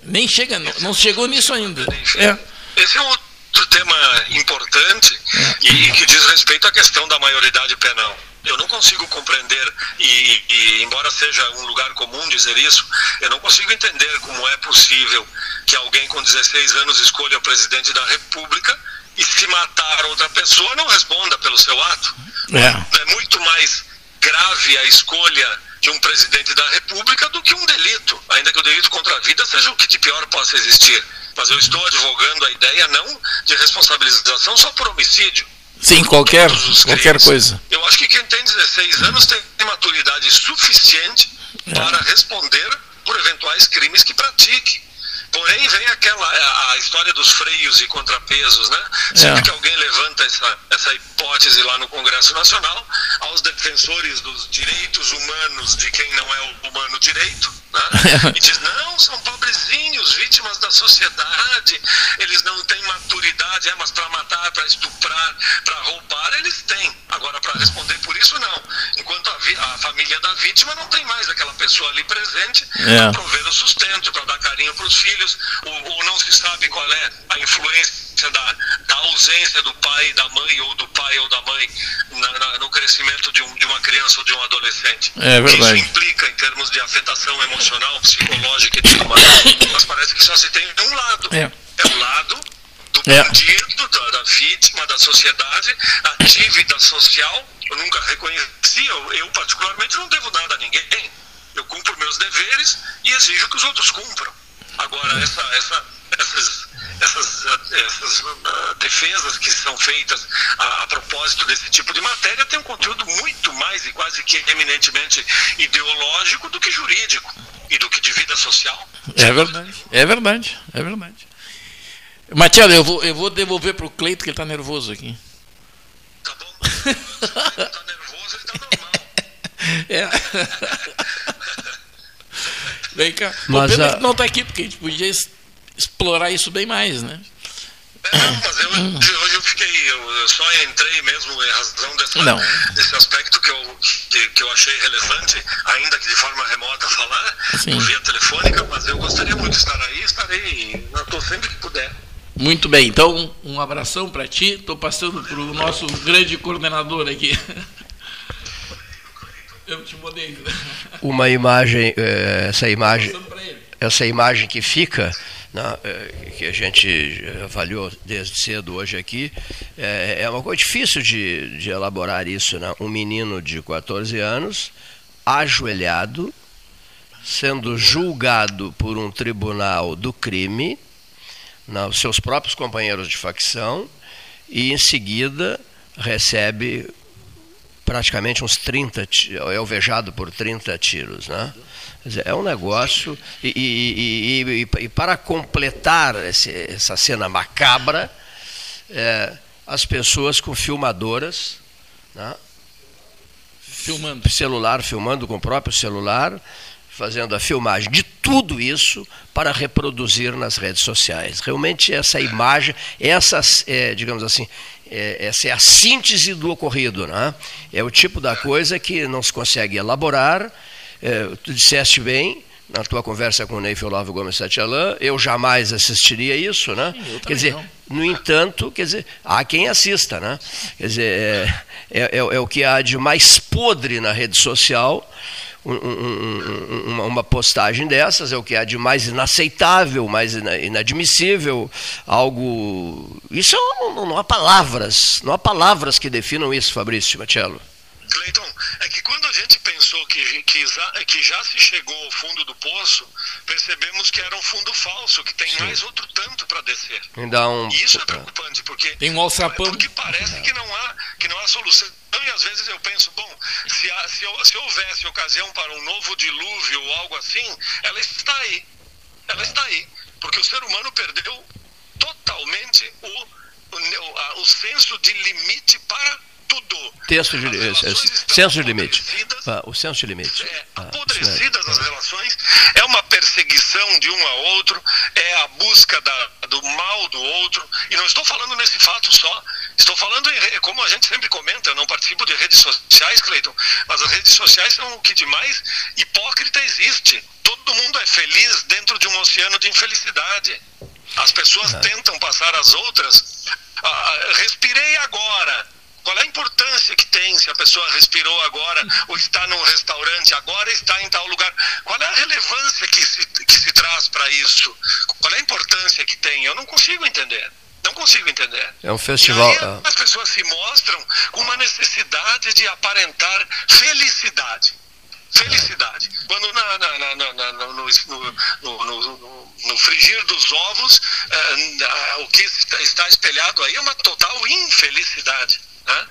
S4: Nem chega, não, não chegou nisso ainda.
S5: É. Esse é outro tema importante e, que diz respeito à questão da maioridade penal. Eu não consigo compreender, e, e, embora seja um lugar comum dizer isso, eu não consigo entender como é possível que alguém com 16 anos escolha o presidente da República e se matar outra pessoa não responda pelo seu ato. É, é muito mais grave a escolha de um presidente da República do que um delito, ainda que o delito contra a vida seja o que de pior possa existir. Mas eu estou advogando a ideia não de responsabilização só por homicídio.
S4: Sim, qualquer, qualquer coisa.
S5: Eu acho que quem tem 16 anos tem maturidade suficiente é. para responder por eventuais crimes que pratique. Porém, vem aquela a história dos freios e contrapesos, né? Sempre é. que alguém levanta essa, essa hipótese lá no Congresso Nacional, aos defensores dos direitos humanos de quem não é o humano direito, né? e diz: não, são pobrezinhos, vítimas da sociedade, eles não têm maturidade, é, mas para matar, para estuprar, para roubar, eles têm. Agora, para responder por isso, não. Enquanto a, a, família da vítima não tem mais aquela pessoa ali presente é. para prover o sustento, para dar carinho para os filhos, ou, ou não se sabe qual é a influência da, da, ausência do pai e da mãe, ou do pai ou da mãe, na, na, no crescimento de, um, de, uma criança ou de um adolescente.
S4: É verdade.
S5: Isso implica em termos de afetação emocional, psicológica e tudo mais. Mas parece que só se tem um lado. É, é o lado do é. bandido, da, da, vítima, da sociedade, a dívida social. Eu nunca reconheci, eu, eu particularmente não devo nada a ninguém. Eu cumpro meus deveres e exijo que os outros cumpram. Agora, essa, essa, essas essas, essas uh, defesas que são feitas a, a, propósito desse tipo de matéria têm um conteúdo muito mais e quase que eminentemente ideológico do que jurídico e do que de vida social.
S4: É verdade, é verdade, é verdade. Matias, eu vou, eu vou devolver para o Cleito que ele está nervoso aqui.
S5: Tá bom. está nervoso, ele está normal. É.
S4: Vem cá. Mas, Pena a... que não está aqui, porque a gente podia explorar isso bem mais, né?
S5: É, não, mas eu, hoje eu fiquei, eu só entrei mesmo em razão dessa, desse aspecto que eu, que, que, eu achei relevante, ainda que de forma remota falar, Sim. por via telefônica, mas eu gostaria muito de estar aí, estarei, estou sempre que puder.
S4: Muito bem, então um abração para ti, estou passando para o nosso grande coordenador aqui. Eu te mudei.
S1: Uma imagem, eh, essa imagem, essa imagem que fica né, é, que a gente avaliou desde cedo hoje aqui, é, é uma coisa difícil de, de elaborar isso. Né? Um menino de 14 anos, ajoelhado, sendo julgado por um tribunal do crime, né, os seus próprios companheiros de facção, e em seguida recebe praticamente uns 30, é alvejado por 30 tiros. Né? É um negócio. E, e, e, e para completar esse, essa cena macabra, é, as pessoas com filmadoras, né?
S4: filmando.
S1: celular, filmando com o próprio celular, fazendo a filmagem de tudo isso para reproduzir nas redes sociais. Realmente essa imagem, essa, é, digamos assim, é, essa é a síntese do ocorrido, né? É o tipo da coisa que não se consegue elaborar é, tu disseste bem na tua conversa com o Neif Olavo Gomes Satialã, eu jamais assistiria isso, né? Sim, quer dizer, não. no entanto, quer dizer, há quem assista, né? Quer dizer, é, é, é, é o que há de mais podre na rede social, um, um, uma, postagem dessas, é o que há de mais inaceitável, mais inadmissível, algo. Isso não, não há palavras, não há palavras que definam isso, Fabrício Matiello.
S5: Cleiton, é que quando a gente que, que, que, já se chegou ao fundo do poço, percebemos que era um fundo falso, que tem Sim. mais outro tanto para descer.
S1: Um...
S5: E isso é preocupante, porque,
S4: tem um alçapão.
S5: porque parece que não, há, que não há solução. E às vezes eu penso, bom, se, há, se, se houvesse ocasião para um novo dilúvio ou algo assim, ela está aí. Ela está aí. Porque o ser humano perdeu totalmente o, o, o senso de limite para tudo.
S1: Texto de, é, senso de limite. Ah, o senso de limite.
S5: É, ah, apodrecidas as relações, é uma perseguição de um a outro, é a busca da, do mal do outro. E não estou falando nesse fato só, estou falando, em, como a gente sempre comenta, eu não participo de redes sociais, Cleiton, mas as redes sociais são o que de mais hipócrita existe. Todo mundo é feliz dentro de um oceano de infelicidade. As pessoas é. tentam passar as outras. Ah, ah respirei agora qual é a importância que tem se a pessoa respirou agora ou está num restaurante agora está em tal lugar? Qual é a relevância que se, que se traz para isso? Qual é a importância que tem? Eu não consigo entender. Não consigo entender.
S1: É um festival.
S5: Aí, as pessoas se mostram com uma necessidade de aparentar felicidade. Felicidade. Quando na, na, na, no, no, no, frigir dos ovos, eh, o que está espelhado aí é uma total infelicidade. Né?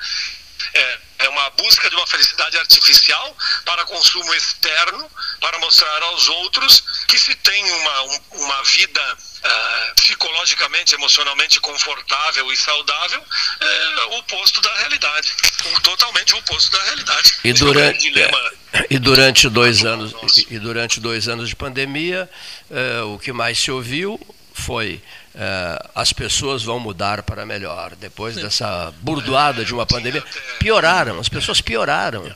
S5: É, é uma busca de uma felicidade artificial para consumo externo, para mostrar aos outros que se tem uma, um, uma vida uh, psicologicamente, emocionalmente confortável e saudável, é o oposto da realidade. Totalmente o oposto da realidade.
S1: E durante, é, e durante dois anos e durante dois anos de pandemia, é, o que mais se ouviu foi uh, as pessoas vão mudar para melhor. Depois dessa burdoada de uma pandemia, pioraram, as pessoas pioraram.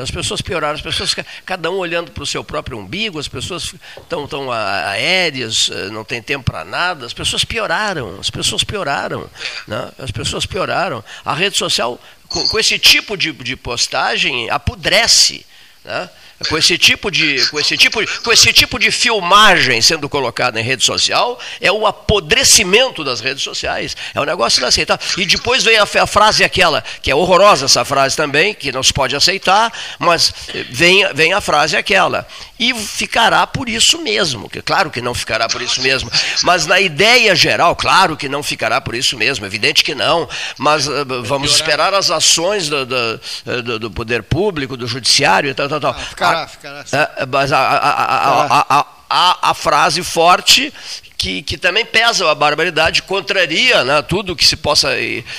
S1: As pessoas pioraram, as pessoas, cada um olhando para o seu próprio umbigo, as pessoas estão tão aéreas, eh, não tem tempo para nada, as pessoas pioraram, as pessoas pioraram, né? as pessoas pioraram. A rede social, com, com esse tipo de, de postagem, apodrece. Né? Com esse tipo de com esse tipo com esse tipo de filmagem sendo colocada em rede social é o apodrecimento das redes sociais. É um negócio inaceitável. E depois vem a, a frase aquela que é horrorosa essa frase também que não se pode aceitar mas vem vem a frase aquela e ficará por isso mesmo que claro que não ficará por isso mesmo mas na ideia geral claro que não ficará por isso mesmo evidente que não mas uh, vamos esperar as ações do, do, do, poder público do judiciário e tal tal tal
S2: ficará, ficará. Assim.
S1: É, mas a, a, a, a, frase forte que, que também pesa a barbaridade, contraria né, tudo que se possa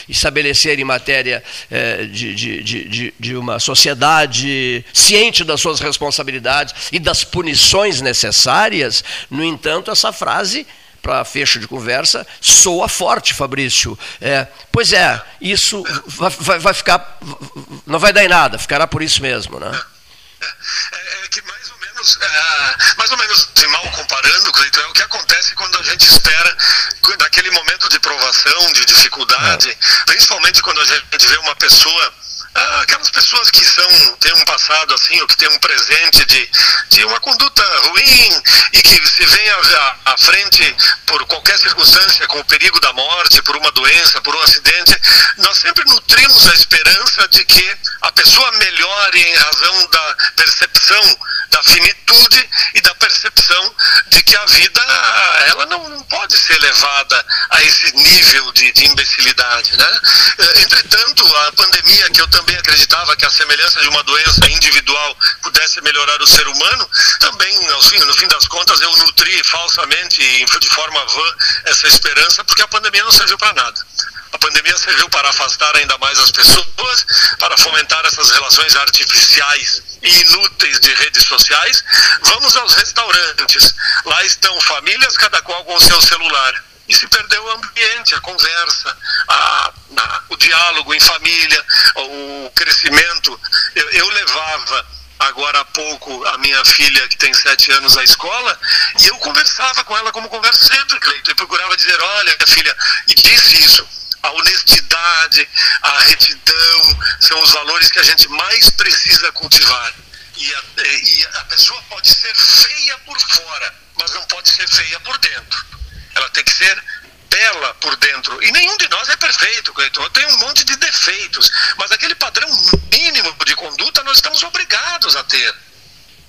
S1: estabelecer em matéria é, de, de, de, de, uma sociedade ciente das suas responsabilidades e das punições necessárias. No entanto, essa frase para fecho de conversa, soa forte, Fabrício. É, pois é, isso vai, vai, vai, ficar, não vai dar em nada, ficará por isso mesmo, né?
S5: É, é que mais menos, é, mais ou menos de mal comparando, Cleiton, é o que acontece quando a gente espera naquele momento de provação, de dificuldade, é. principalmente quando a gente vê uma pessoa aquelas pessoas que são têm um passado assim ou que têm um presente de, de uma conduta ruim e que se vem à, à frente por qualquer circunstância com o perigo da morte por uma doença por um acidente nós sempre nutrimos a esperança de que a pessoa melhore em razão da percepção da finitude e da percepção de que a vida ela não, não pode ser levada a esse nível de, de imbecilidade né? Eh, entretanto a pandemia que eu também acreditava que a semelhança de uma doença individual pudesse melhorar o ser humano, também, fim, no fim das contas, eu nutri falsamente e de forma vã essa esperança, porque a pandemia não serviu para nada. A pandemia serviu para afastar ainda mais as pessoas, para fomentar essas relações artificiais e inúteis de redes sociais. Vamos aos restaurantes. Lá estão famílias, cada qual com o seu celular e se perdeu o ambiente, a conversa, a, a, o diálogo em família, o crescimento. Eu, eu, levava agora há pouco a minha filha, que tem sete anos, à escola, e eu conversava com ela como converso sempre, Cleiton, e procurava dizer, olha, filha, e disse isso. A honestidade, a retidão são os valores que a gente mais precisa cultivar. E a, e a pessoa pode ser feia por fora, mas não pode ser feia por dentro ela tem que ser bela por dentro. E nenhum de nós é perfeito, Cleiton. Tem um monte de defeitos. Mas aquele padrão mínimo de conduta nós estamos obrigados a ter.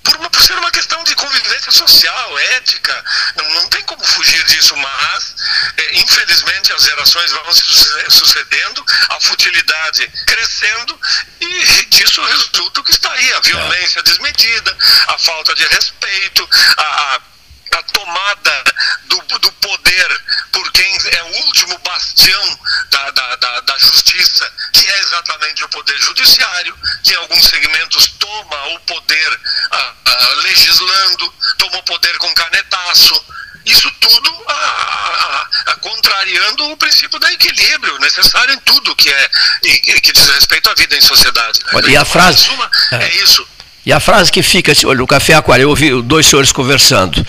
S5: Por, uma, por ser uma questão de convivência social, ética, não, não tem como fugir disso, mas é, infelizmente as gerações vão se sucedendo, a futilidade crescendo e disso resulta o que está aí, a violência desmedida, a falta de respeito, a, a a tomada do, do poder por quem é o último bastião da, da, da, da, justiça, que é exatamente o poder judiciário, que em alguns segmentos toma o poder ah, ah, legislando, toma o poder com canetaço. Isso tudo ah, contrariando o princípio do equilíbrio necessário em tudo que é que diz respeito à vida em sociedade.
S1: Né? E a frase
S5: suma, é. é isso.
S1: E a frase que fica, olha, no Café Aquário, eu ouvi dois senhores conversando,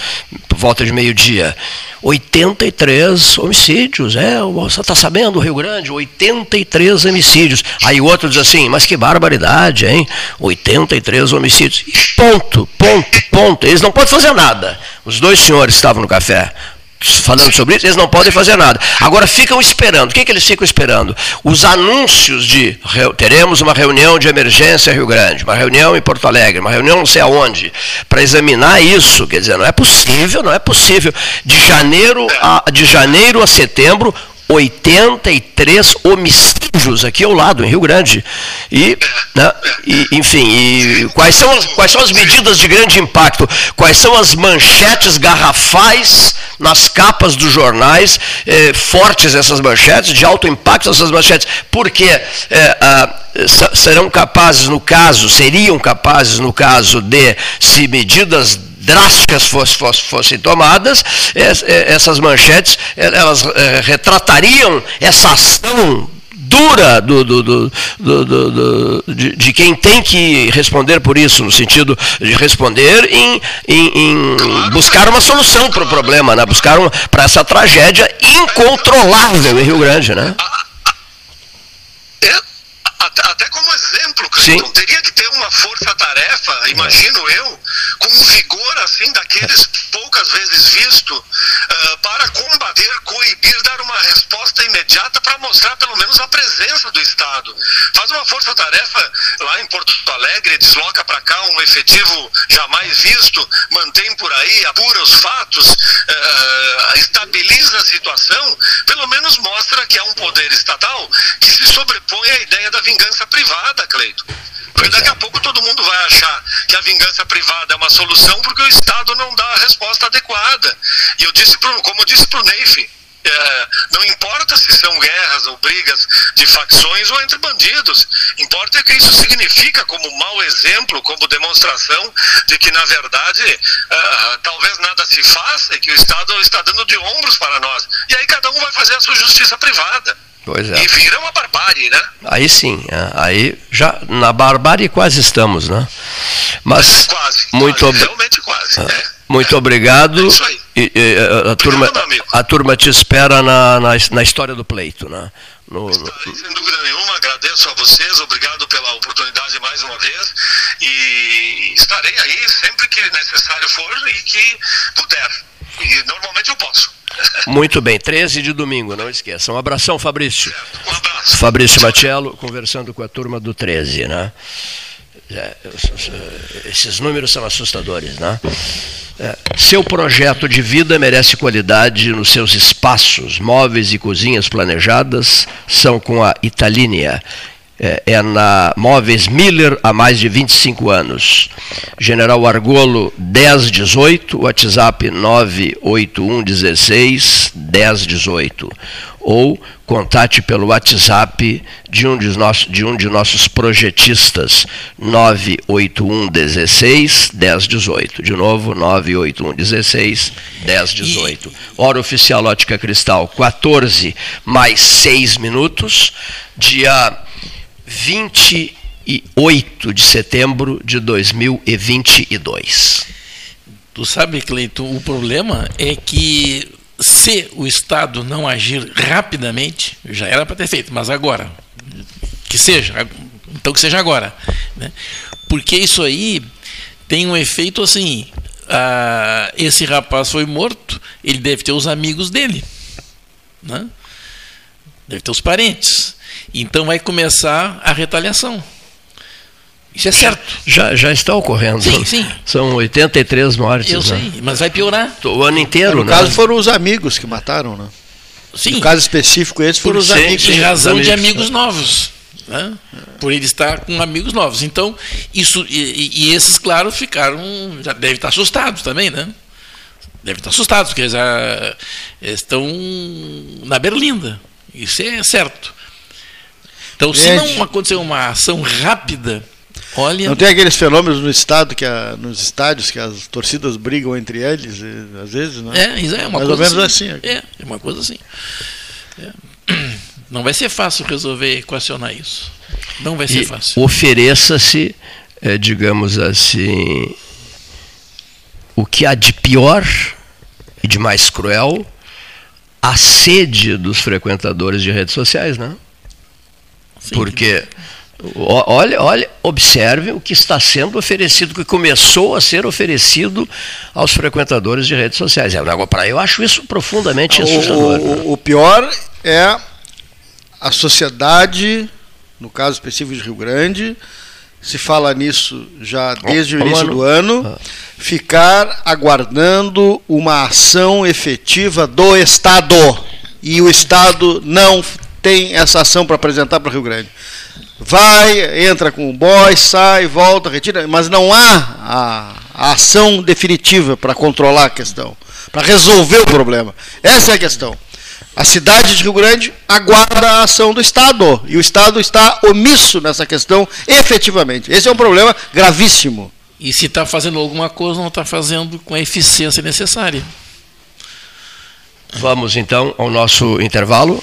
S1: por volta de meio-dia. 83 homicídios, é, você está sabendo, Rio Grande, 83 homicídios. Aí o outro diz assim, mas que barbaridade, hein? 83 homicídios. E ponto, ponto, ponto. Eles não podem fazer nada. Os dois senhores estavam no café. Falando sobre isso, eles não podem fazer nada. Agora ficam esperando. O que, que eles ficam esperando? Os anúncios de teremos uma reunião de emergência em Rio Grande, uma reunião em Porto Alegre, uma reunião não sei aonde, para examinar isso. Quer dizer, não é possível, não é possível. De janeiro a, de janeiro a setembro, 83 homicídios aqui ao lado, em Rio Grande. E, né, e enfim, e quais, são as, quais são as medidas de grande impacto? Quais são as manchetes garrafais nas capas dos jornais, eh, fortes essas manchetes, de alto impacto essas manchetes? Porque eh, ah, serão capazes, no caso, seriam capazes, no caso de se medidas drásticas fossem, tomadas, essas manchetes elas eh, retratariam essa ação dura do, do, do, do de, de, quem tem que responder por isso, no sentido de responder em, em, em buscar uma solução para o problema, né? buscar para essa tragédia incontrolável em Rio Grande. Né?
S5: até como exemplo, Cleiton, teria que ter uma força-tarefa, imagino eu, com um vigor assim daqueles poucas vezes visto, uh, para combater, coibir, dar uma resposta imediata para mostrar pelo menos a presença do Estado. Faz uma força-tarefa lá em Porto Alegre, desloca para cá um efetivo jamais visto, mantém por aí, apura os fatos, uh, estabiliza a situação, pelo menos mostra que há um poder estatal que se sobrepõe à ideia da vingança vingança privada, Cleito. Porque daqui a pouco todo mundo vai achar que a vingança privada é uma solução porque o Estado não dá a resposta adequada. E eu disse pro, como eu disse para o Neif, é, não importa se são guerras ou brigas de facções ou entre bandidos. Importa que isso significa como mau exemplo, como demonstração de que, na verdade, é, talvez nada se faça e que o Estado está dando de ombros para nós. E aí cada um vai fazer a sua justiça privada.
S1: Pois é.
S5: E vira uma barbárie, né?
S1: Aí sim, é. aí já na barbárie quase estamos, né? Mas
S5: quase,
S1: muito
S5: quase, realmente quase. É.
S1: Muito obrigado. É isso aí. E, e, a, turma, a turma te espera na, na, na história do pleito, né?
S5: No, no... sem dúvida nenhuma, agradeço a vocês, obrigado pela oportunidade mais uma vez e estarei aí sempre que necessário for e que puder. E normalmente eu posso.
S1: Muito bem, 13 de domingo, não esqueçam. Um abração, Fabrício.
S5: Um abraço.
S1: Fabrício Matiello, conversando com a turma do 13, né? É, esses números são assustadores, né? É, seu projeto de vida merece qualidade nos seus espaços, móveis e cozinhas planejadas são com a Italínia é, é na Móveis Miller há mais de 25 anos. General Argolo 1018, WhatsApp 981 16 1018. Ou contate pelo WhatsApp de um de, nossos, de um de nossos projetistas, 981 16 1018. De novo, 981 16 1018. Hora oficial Ótica Cristal, 14 mais 6 minutos, dia 28 de setembro de 2022.
S4: Tu sabe, Cleiton, o problema é que se o Estado não agir rapidamente, já era para ter feito, mas agora, que seja, então que seja agora. Né? Porque isso aí tem um efeito assim: esse rapaz foi morto, ele deve ter os amigos dele, né? deve ter os parentes. Então vai começar a retaliação. Isso é certo.
S1: Já, já está ocorrendo.
S4: Sim, sim.
S1: São 83 mortes.
S4: Eu né? sei, mas vai piorar.
S1: O ano inteiro,
S2: no
S1: né?
S2: caso foram os amigos que mataram, né?
S4: Sim.
S2: No caso específico, esse foram os amigos.
S4: Em razão de amigos novos. Né? Por ele estar com amigos novos. Então, isso. E, e esses, claro, ficaram. Já devem estar assustados também, né? Devem estar assustados, porque já estão na Berlinda. Isso é certo. Então, se não acontecer uma ação rápida, olha.
S2: Não tem aqueles fenômenos no estado que a, nos estádios que as torcidas brigam entre eles, às vezes, né?
S4: É, isso é uma
S2: Mais
S4: coisa
S2: ou menos
S4: assim.
S2: assim.
S4: É, é uma coisa assim. É. Não vai ser fácil resolver equacionar isso. Não vai ser
S1: e
S4: fácil.
S1: Ofereça-se, é, digamos assim, o que há de pior e de mais cruel, a sede dos frequentadores de redes sociais, né? Sim, Porque Olha, olha, observe o que está sendo oferecido, o que começou a ser oferecido aos frequentadores de redes sociais. É para eu acho isso profundamente assustador.
S2: O, o, o pior é a sociedade, no caso específico de Rio Grande, se fala nisso já desde o início do ano, ah. ficar aguardando uma ação efetiva do Estado. E o Estado não tem essa ação para apresentar para o Rio Grande. Vai, entra com o boy, sai, volta, retira, mas não há a, a ação definitiva para controlar a questão, para resolver o problema. Essa é a questão. A cidade de Rio Grande aguarda a ação do Estado e o Estado está omisso nessa questão efetivamente. Esse é um problema gravíssimo.
S4: E se está fazendo alguma coisa, não está fazendo com a eficiência necessária.
S1: Vamos então ao nosso intervalo.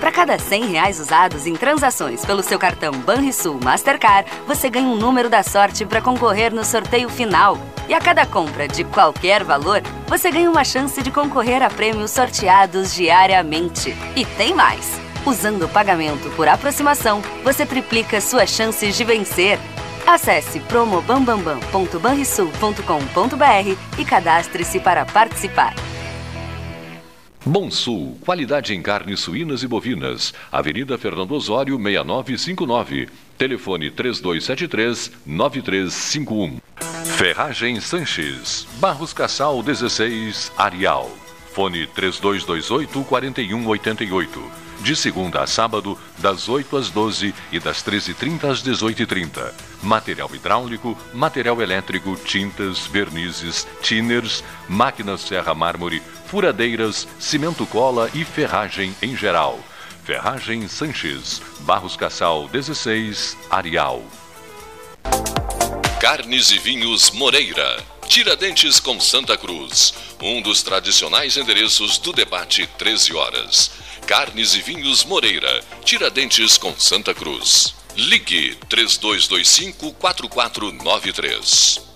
S6: Para cada 100 reais usados em transações pelo seu cartão Banrisul Mastercard, você ganha um número da sorte para concorrer no sorteio final. E a cada compra de qualquer valor, você ganha uma chance de concorrer a prêmios sorteados diariamente. E tem mais! Usando o pagamento por aproximação, você triplica suas chances de vencer. Acesse promobambambam.banrisul.com.br e cadastre-se para participar.
S7: Bom Sul, qualidade em carnes suínas e bovinas. Avenida Fernando Osório, 6959. Telefone 3273-9351. Ferragem Sanches. Barros Cassal 16, Arial. Fone 3228-4188 de segunda a sábado, das 8 às 12 e das 13h30 às 18h30. Material hidráulico, material elétrico, tintas, vernizes, tinners, máquinas serra mármore, furadeiras, cimento cola e ferragem em geral. Ferragem Sanches, Barros Cassal 16, Arial.
S8: Carnes e Vinhos Moreira. Tiradentes com Santa Cruz, um dos tradicionais endereços do debate 13 horas. Carnes e Vinhos Moreira, Tiradentes com Santa Cruz. Ligue 3225 4493.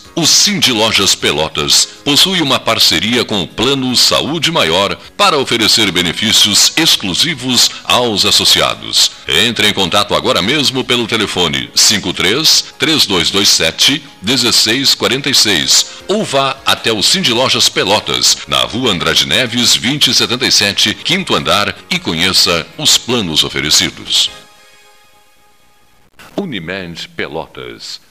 S7: O Cindy Lojas Pelotas possui uma parceria com o Plano Saúde Maior para oferecer benefícios exclusivos aos associados. Entre em contato agora mesmo pelo telefone 53 3227 1646 ou vá até o Cindy Lojas Pelotas, na rua Andrade Neves 2077, quinto andar e conheça os planos oferecidos. Unimed Pelotas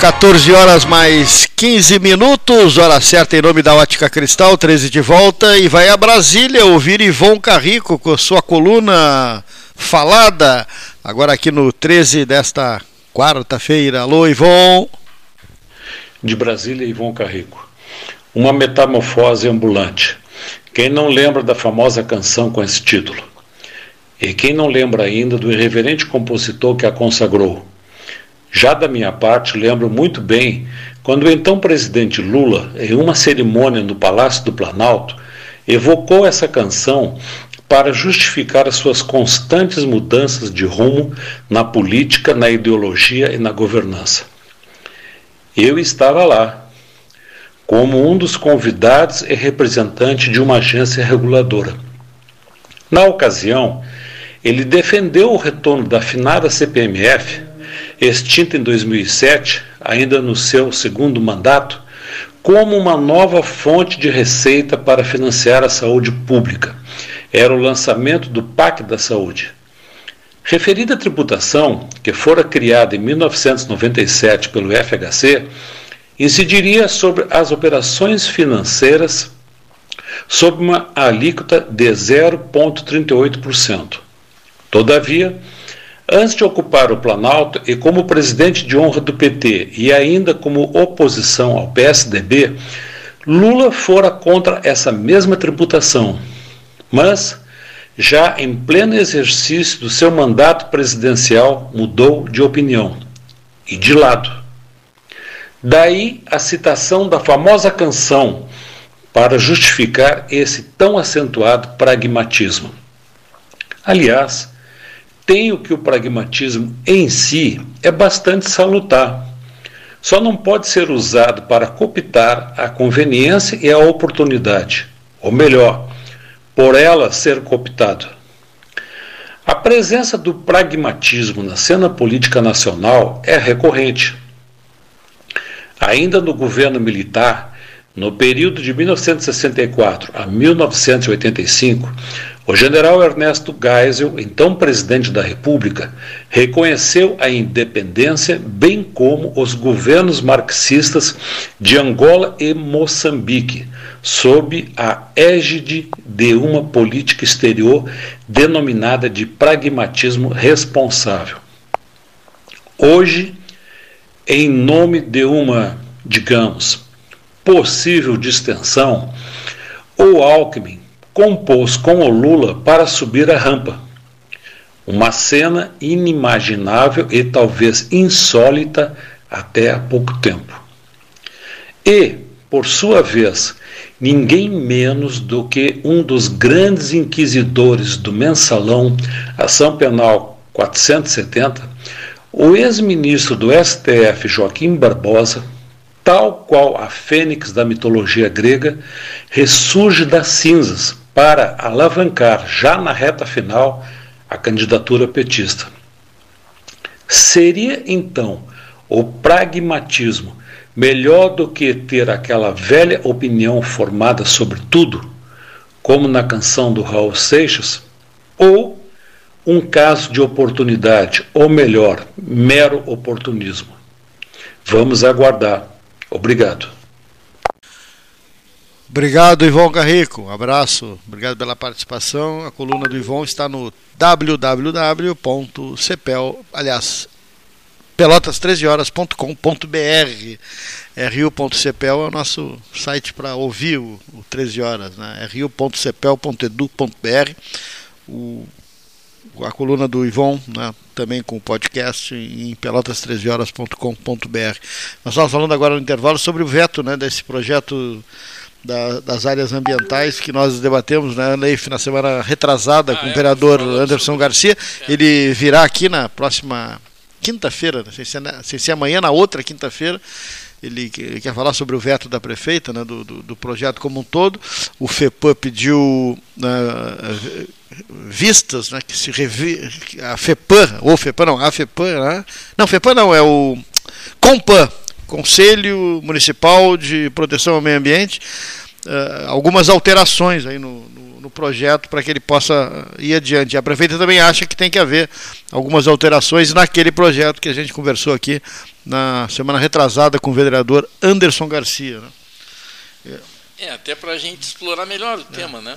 S2: Quatorze horas mais 15 minutos, hora certa em nome da Ótica Cristal, 13 de volta e vai a Brasília ouvir Ivon Carrico com sua coluna falada, agora aqui no 13 desta quarta-feira. Alô, Ivon.
S9: De Brasília, Ivon Carrico. Uma metamorfose ambulante. Quem não lembra da famosa canção com esse título? E quem não lembra ainda do irreverente compositor que a consagrou? Já da minha parte, lembro muito bem quando o então presidente Lula, em uma cerimônia no Palácio do Planalto, evocou essa canção para justificar as suas constantes mudanças de rumo na política, na ideologia e na governança. Eu estava lá, como um dos convidados e representante de uma agência reguladora. Na ocasião, ele defendeu o retorno da afinada CPMF extinta em 2007, ainda no seu segundo mandato, como uma nova fonte de receita para financiar a saúde pública. Era o lançamento do PAC da Saúde. Referida tributação, que fora criada em 1997 pelo FHC, incidiria sobre as operações financeiras sob uma alíquota de 0,38%. Todavia, Antes de ocupar o Planalto e como presidente de honra do PT e ainda como oposição ao PSDB, Lula fora contra essa mesma tributação. Mas, já em pleno exercício do seu mandato presidencial, mudou de opinião e de lado. Daí a citação da famosa canção para justificar esse tão acentuado pragmatismo. Aliás, tenho que o pragmatismo em si é bastante salutar. Só não pode ser usado para cooptar a conveniência e a oportunidade, ou melhor, por ela ser cooptado. A presença do pragmatismo na cena política nacional é recorrente. Ainda no governo militar, no período de 1964 a 1985, o general Ernesto Geisel, então presidente da República, reconheceu a independência, bem como os governos marxistas de Angola e Moçambique, sob a égide de uma política exterior denominada de pragmatismo responsável. Hoje, em nome de uma, digamos, possível distensão, o Alckmin compôs com o Lula para subir a rampa. Uma cena inimaginável e talvez insólita até há pouco tempo. E, por sua vez, ninguém menos do que um dos grandes inquisidores do mensalão Ação Penal 470, o ex-ministro do STF Joaquim Barbosa, tal qual a fênix da mitologia grega, ressurge das cinzas para alavancar já na reta final a candidatura petista. Seria então o pragmatismo melhor do que ter aquela velha opinião formada sobre tudo, como na canção do Raul Seixas, ou um caso de oportunidade, ou melhor, mero oportunismo? Vamos aguardar. Obrigado.
S2: Obrigado, Ivon Carrico. Um abraço. Obrigado pela participação. A coluna do Ivon está no www.cepel, aliás, pelotas13horas.com.br. rio.cepel é o nosso site para ouvir o, o 13 horas, né? É. O a coluna do Ivon, né, também com o podcast em pelotas13horas.com.br. Nós estamos falando agora no intervalo sobre o veto né, desse projeto da, das áreas ambientais que nós debatemos né, na semana retrasada ah, com o vereador é, Anderson Garcia. É. Ele virá aqui na próxima quinta-feira, sem, sem ser amanhã, na outra quinta-feira. Ele, quer falar sobre o veto da prefeita, né, do, do, do projeto como um todo. O FEPAM pediu uh, vistas, né, que se revi, a FEPAM, ou FEPAM não, a FEPAM, né? não, FEPAM não, é o COMPAN, Conselho Municipal de Proteção ao Meio Ambiente, uh, algumas alterações aí no, no, no projeto para que ele possa ir adiante. A prefeita também acha que tem que haver algumas alterações naquele projeto que a gente conversou aqui na semana retrasada com o vereador Anderson Garcia.
S4: Né? É, até para a gente explorar melhor o é. tema, né?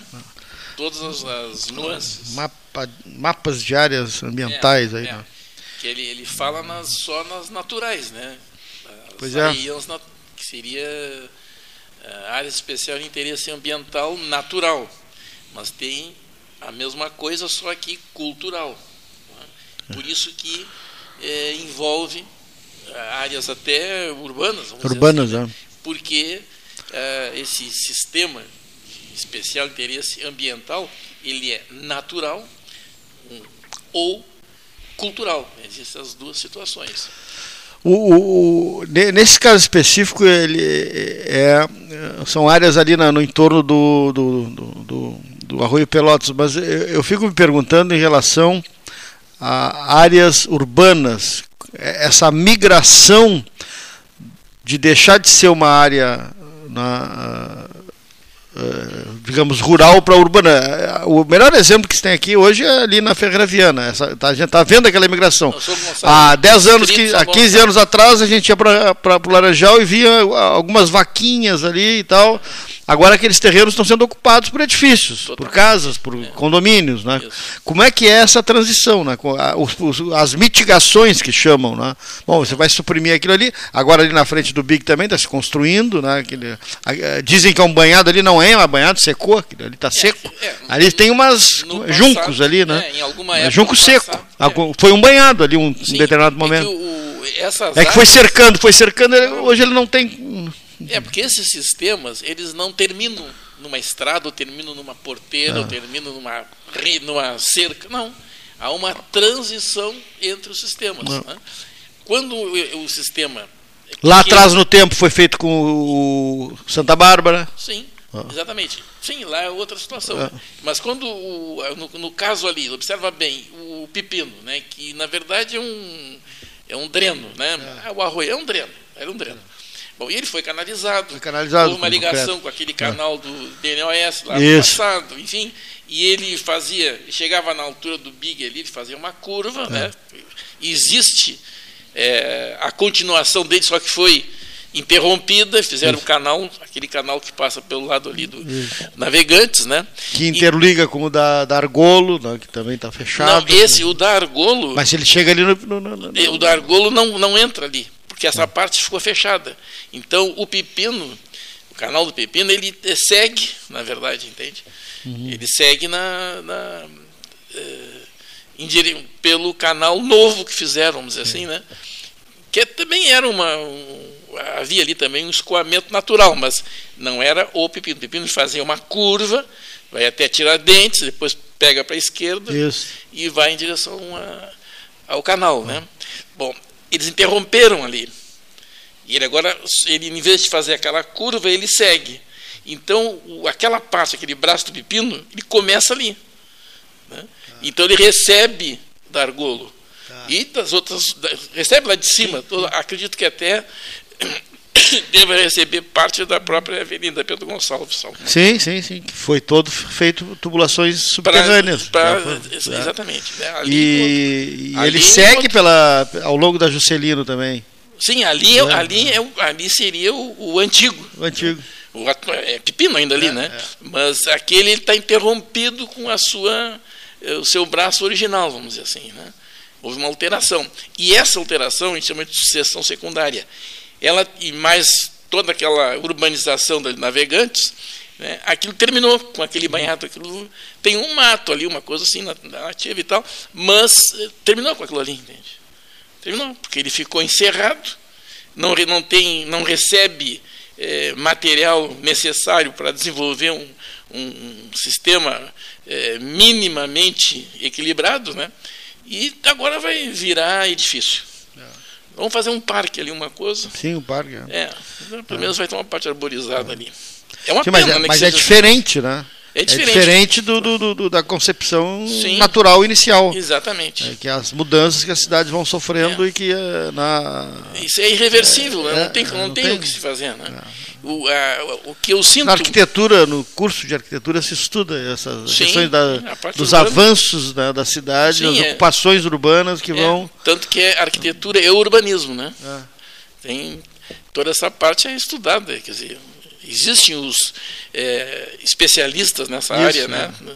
S4: Todas as, as nuances.
S2: Mapa, mapas de áreas ambientais
S4: é,
S2: aí.
S4: É.
S2: Né?
S4: Que ele, ele fala nas, só nas naturais, né?
S2: Pois é.
S4: que seria uh, área especial de interesse ambiental natural, mas tem a mesma coisa, só que cultural. Né? Por isso que é, envolve eh, áreas até urbanas.
S2: urbanas,
S4: assim,
S2: né?
S4: é. Porque esse sistema de especial interesse ambiental, ele é natural ou cultural. Existem as duas situações.
S2: O, o, nesse caso específico, ele é, são áreas ali na, no entorno do, do, do, do, Arroio Pelotas, mas eu, eu fico me perguntando em relação a áreas urbanas, essa migração de deixar de ser uma área na, digamos, rural para urbana. O melhor exemplo que se tem aqui hoje é ali na Ferroviana. Essa, tá, a gente está vendo aquela imigração. Há 10 anos, que, há 15 anos atrás, a gente ia para o Laranjal e via algumas vaquinhas ali e tal. Agora aqueles terrenos estão sendo ocupados por edifícios, Totalmente. por casas, por é. condomínios. Né? Como é que é essa transição? Né? As mitigações que chamam. Né? Bom, você vai suprimir aquilo ali, agora ali na frente do Big também está se construindo. Né? Aquele, dizem que é um banhado ali, não é, é um banhado, secou, aquilo ali está é, seco. É, ali tem umas juncos ali, né?
S4: É, em alguma época
S2: Junco seco. Passado, Foi um banhado ali, um, Sim, determinado momento. Que o, é que foi cercando, foi cercando, hoje ele não tem
S4: é, porque esses sistemas, eles não terminam numa estrada, ou terminam numa porteira, ah. ou terminam numa, numa cerca. Não. Há uma transição entre os sistemas. Né? Quando o, o sistema.
S2: Lá atrás no tempo foi feito com o Santa Bárbara.
S4: Sim, ah. exatamente. Sim, lá é outra situação. Ah. Mas quando, o, no, no, caso ali, observa bem, o pepino, né, que na verdade é um, é um dreno. Né? Ah. O arroio é um dreno. Era um dreno. Bom, e ele foi canalizado,
S2: foi canalizado
S4: por uma ligação com aquele canal do DNOS lá no passado, enfim, e ele fazia, chegava na altura do Big ali, ele fazia uma curva, é. né? Existe é, a continuação dele, só que foi interrompida, fizeram o um canal, aquele canal que passa pelo lado ali do Isso. Navegantes, né?
S2: Que interliga e, com o da, da Argolo, né, que também está fechado.
S4: Não, esse, o da Argolo...
S2: Mas ele chega ali no... no, no,
S4: no o da Argolo não, não entra ali porque essa parte ficou fechada. Então o pepino, o canal do pepino, ele segue, na verdade, entende? Uhum. Ele segue na, na é, pelo canal novo que fizeram, vamos dizer assim, né? Que também era uma. Um, havia ali também um escoamento natural, mas não era o pepino. O pepino fazia uma curva, vai até Tiradentes, depois pega para a esquerda
S2: Isso.
S4: e vai em direção a, ao canal, né? Bom, eles interromperam ali. E ele agora, ele, em vez de fazer aquela curva, ele segue. Então, aquela parte, aquele braço do pepino, ele começa ali. Né? Ah. Então, ele recebe da argolo. Ah. E das outras, recebe lá de cima. Acredito que até deva receber parte da própria Avenida Pedro Gonçalves.
S2: Sim, sim, sim. Foi todo feito tubulações subterrâneas.
S4: Pra, pra, exatamente.
S2: Né? Ali, e, ali, ele segue pela, ao longo da Juscelino também.
S4: Sim, ali, é, ali, é, ali seria o, o antigo.
S2: O antigo.
S4: O, é pepino ainda ali, é, né? É. Mas aquele está interrompido com a sua, eh, o seu braço original, vamos dizer assim. Né? Houve uma alteração. E essa alteração a gente chama de sucessão secundária ela e mais toda aquela urbanização dos navegantes, né, aquilo terminou com aquele banhado, aquilo tem um mato ali, uma coisa assim na, na nativa e tal, mas eh, terminou com aquilo ali, entende? Terminou, porque ele ficou encerrado, não, não, tem, não recebe é, material necessário para desenvolver um, um, um sistema é, minimamente equilibrado, né? e agora vai virar edifício. Vamos fazer um parque ali, uma coisa.
S2: Sim, um parque.
S4: É, é pelo menos vai ter uma parte arborizada ali. É uma Sim,
S2: pena,
S4: mas,
S2: é, né, mas é diferente, assim. né? É diferente, é diferente do, do, do, da concepção Sim, natural inicial.
S4: Exatamente.
S2: É que as mudanças que as cidades vão sofrendo é. e que é, na.
S4: Isso é irreversível, né? não tem, não, não tem, tem, o que se fazer. Né? O, a, o que eu sinto.
S2: Na arquitetura, no curso de arquitetura, se estuda essas Sim, questões da, dos urbana. avanços da, da cidade, Sim, das ocupações urbanas que vão.
S4: Tanto que a arquitetura é urbanismo, né? Tem toda essa parte é estudada, quer dizer, existem os é, especialistas nessa isso, área, né? né?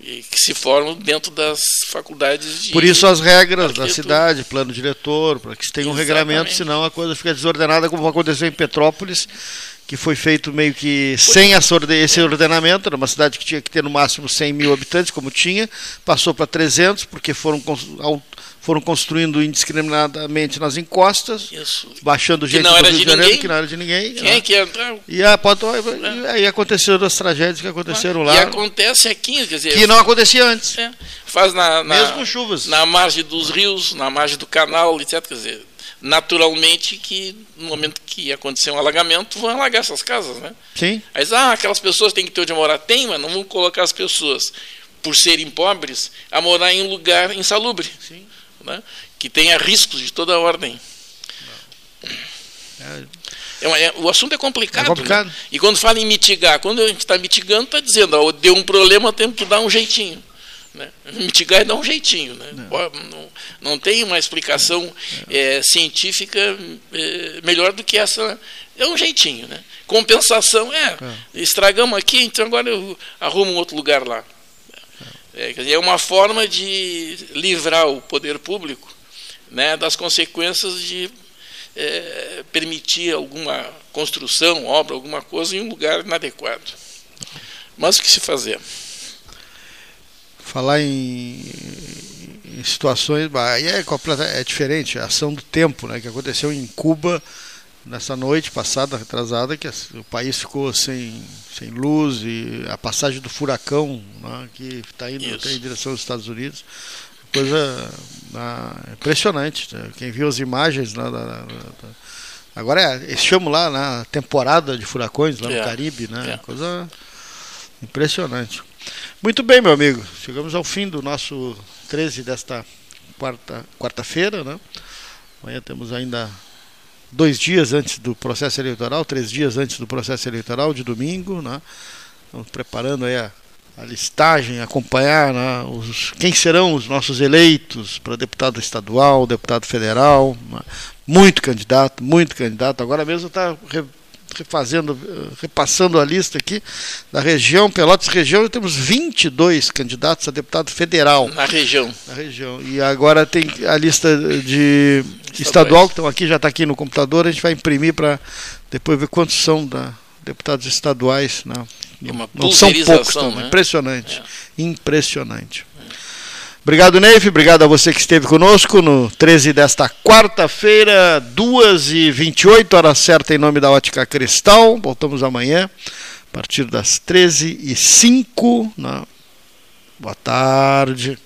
S4: E que se formam dentro das faculdades de
S2: Por isso as regras da cidade, plano diretor, para que se tenha um regramento, senão a coisa fica desordenada, como aconteceu em Petrópolis, que foi feito meio que sem esse ordenamento, era uma cidade que tinha que ter no máximo 100 mil habitantes, como tinha, passou para 300, porque foram foram construindo indiscriminadamente nas encostas, Isso. baixando gente
S4: não era de Janeiro, ninguém.
S2: que não era de ninguém.
S4: Quem é que entra?
S2: E, aí aconteceram as tragédias que aconteceram lá.
S4: E acontece aqui, quer dizer.
S2: Que não acontecia antes.
S4: É, faz na, na,
S2: Mesmo chuvas.
S4: Na margem dos rios, na margem do canal, etc. Quer dizer, naturalmente que no momento que acontecer um alagamento, vão alagar essas casas, né?
S2: Sim.
S4: Aí, ah, aquelas pessoas têm que ter onde morar. Tem, mas não vão colocar as pessoas, por serem pobres, a morar em um lugar insalubre. Sim né, que tenha riscos de toda ordem. É, é, o assunto é complicado. É complicado. Né? E quando fala em mitigar, quando a gente está mitigando, está dizendo, ó, deu um problema, temos que dar um jeitinho. Né? Mitigar é dar um jeitinho. Né? Não, não tem uma explicação é, científica é, melhor do que essa. É um jeitinho. Né? Compensação é, estragamos aqui, então agora eu arrumo um outro lugar lá. É, dizer, é uma forma de livrar o poder público né, das consequências de é, permitir alguma construção, obra, alguma coisa em um lugar inadequado. Mas o que se fazer?
S2: Falar em, em situações. Aí é, é diferente, a ação do tempo, né, que aconteceu em Cuba nessa noite passada, retrasada, que o país ficou sem, sem luz e a passagem do furacão né, que está indo até em direção aos Estados Unidos. Coisa ah, impressionante. Né? Quem viu as imagens né, da, da, da, agora é, eles chamam lá na temporada de furacões lá no é. Caribe, né? É. Coisa impressionante. Muito bem, meu amigo. Chegamos ao fim do nosso 13 desta quarta quarta-feira, né? Amanhã temos ainda dois dias antes do processo eleitoral, três dias antes do processo eleitoral, de domingo, né? Estamos preparando aí a, a listagem, acompanhar né, os, quem serão os nossos eleitos para deputado estadual, deputado federal, né? muito candidato, muito candidato. Agora mesmo está refazendo, repassando a lista aqui da região, Pelotas região, temos 22 candidatos a deputado federal.
S4: Na região.
S2: Na região. E agora tem a lista de estadual, que estão aqui, já está aqui no computador, a gente vai imprimir para depois ver quantos são da, deputados estaduais. Não,
S4: Uma não são poucos,
S2: né? impressionante. É. Impressionante. Obrigado, Neif. Obrigado a você que esteve conosco no 13 desta quarta-feira, 2h28, hora certa, em nome da Ótica Cristal. Voltamos amanhã, a partir das 13h05. Boa tarde.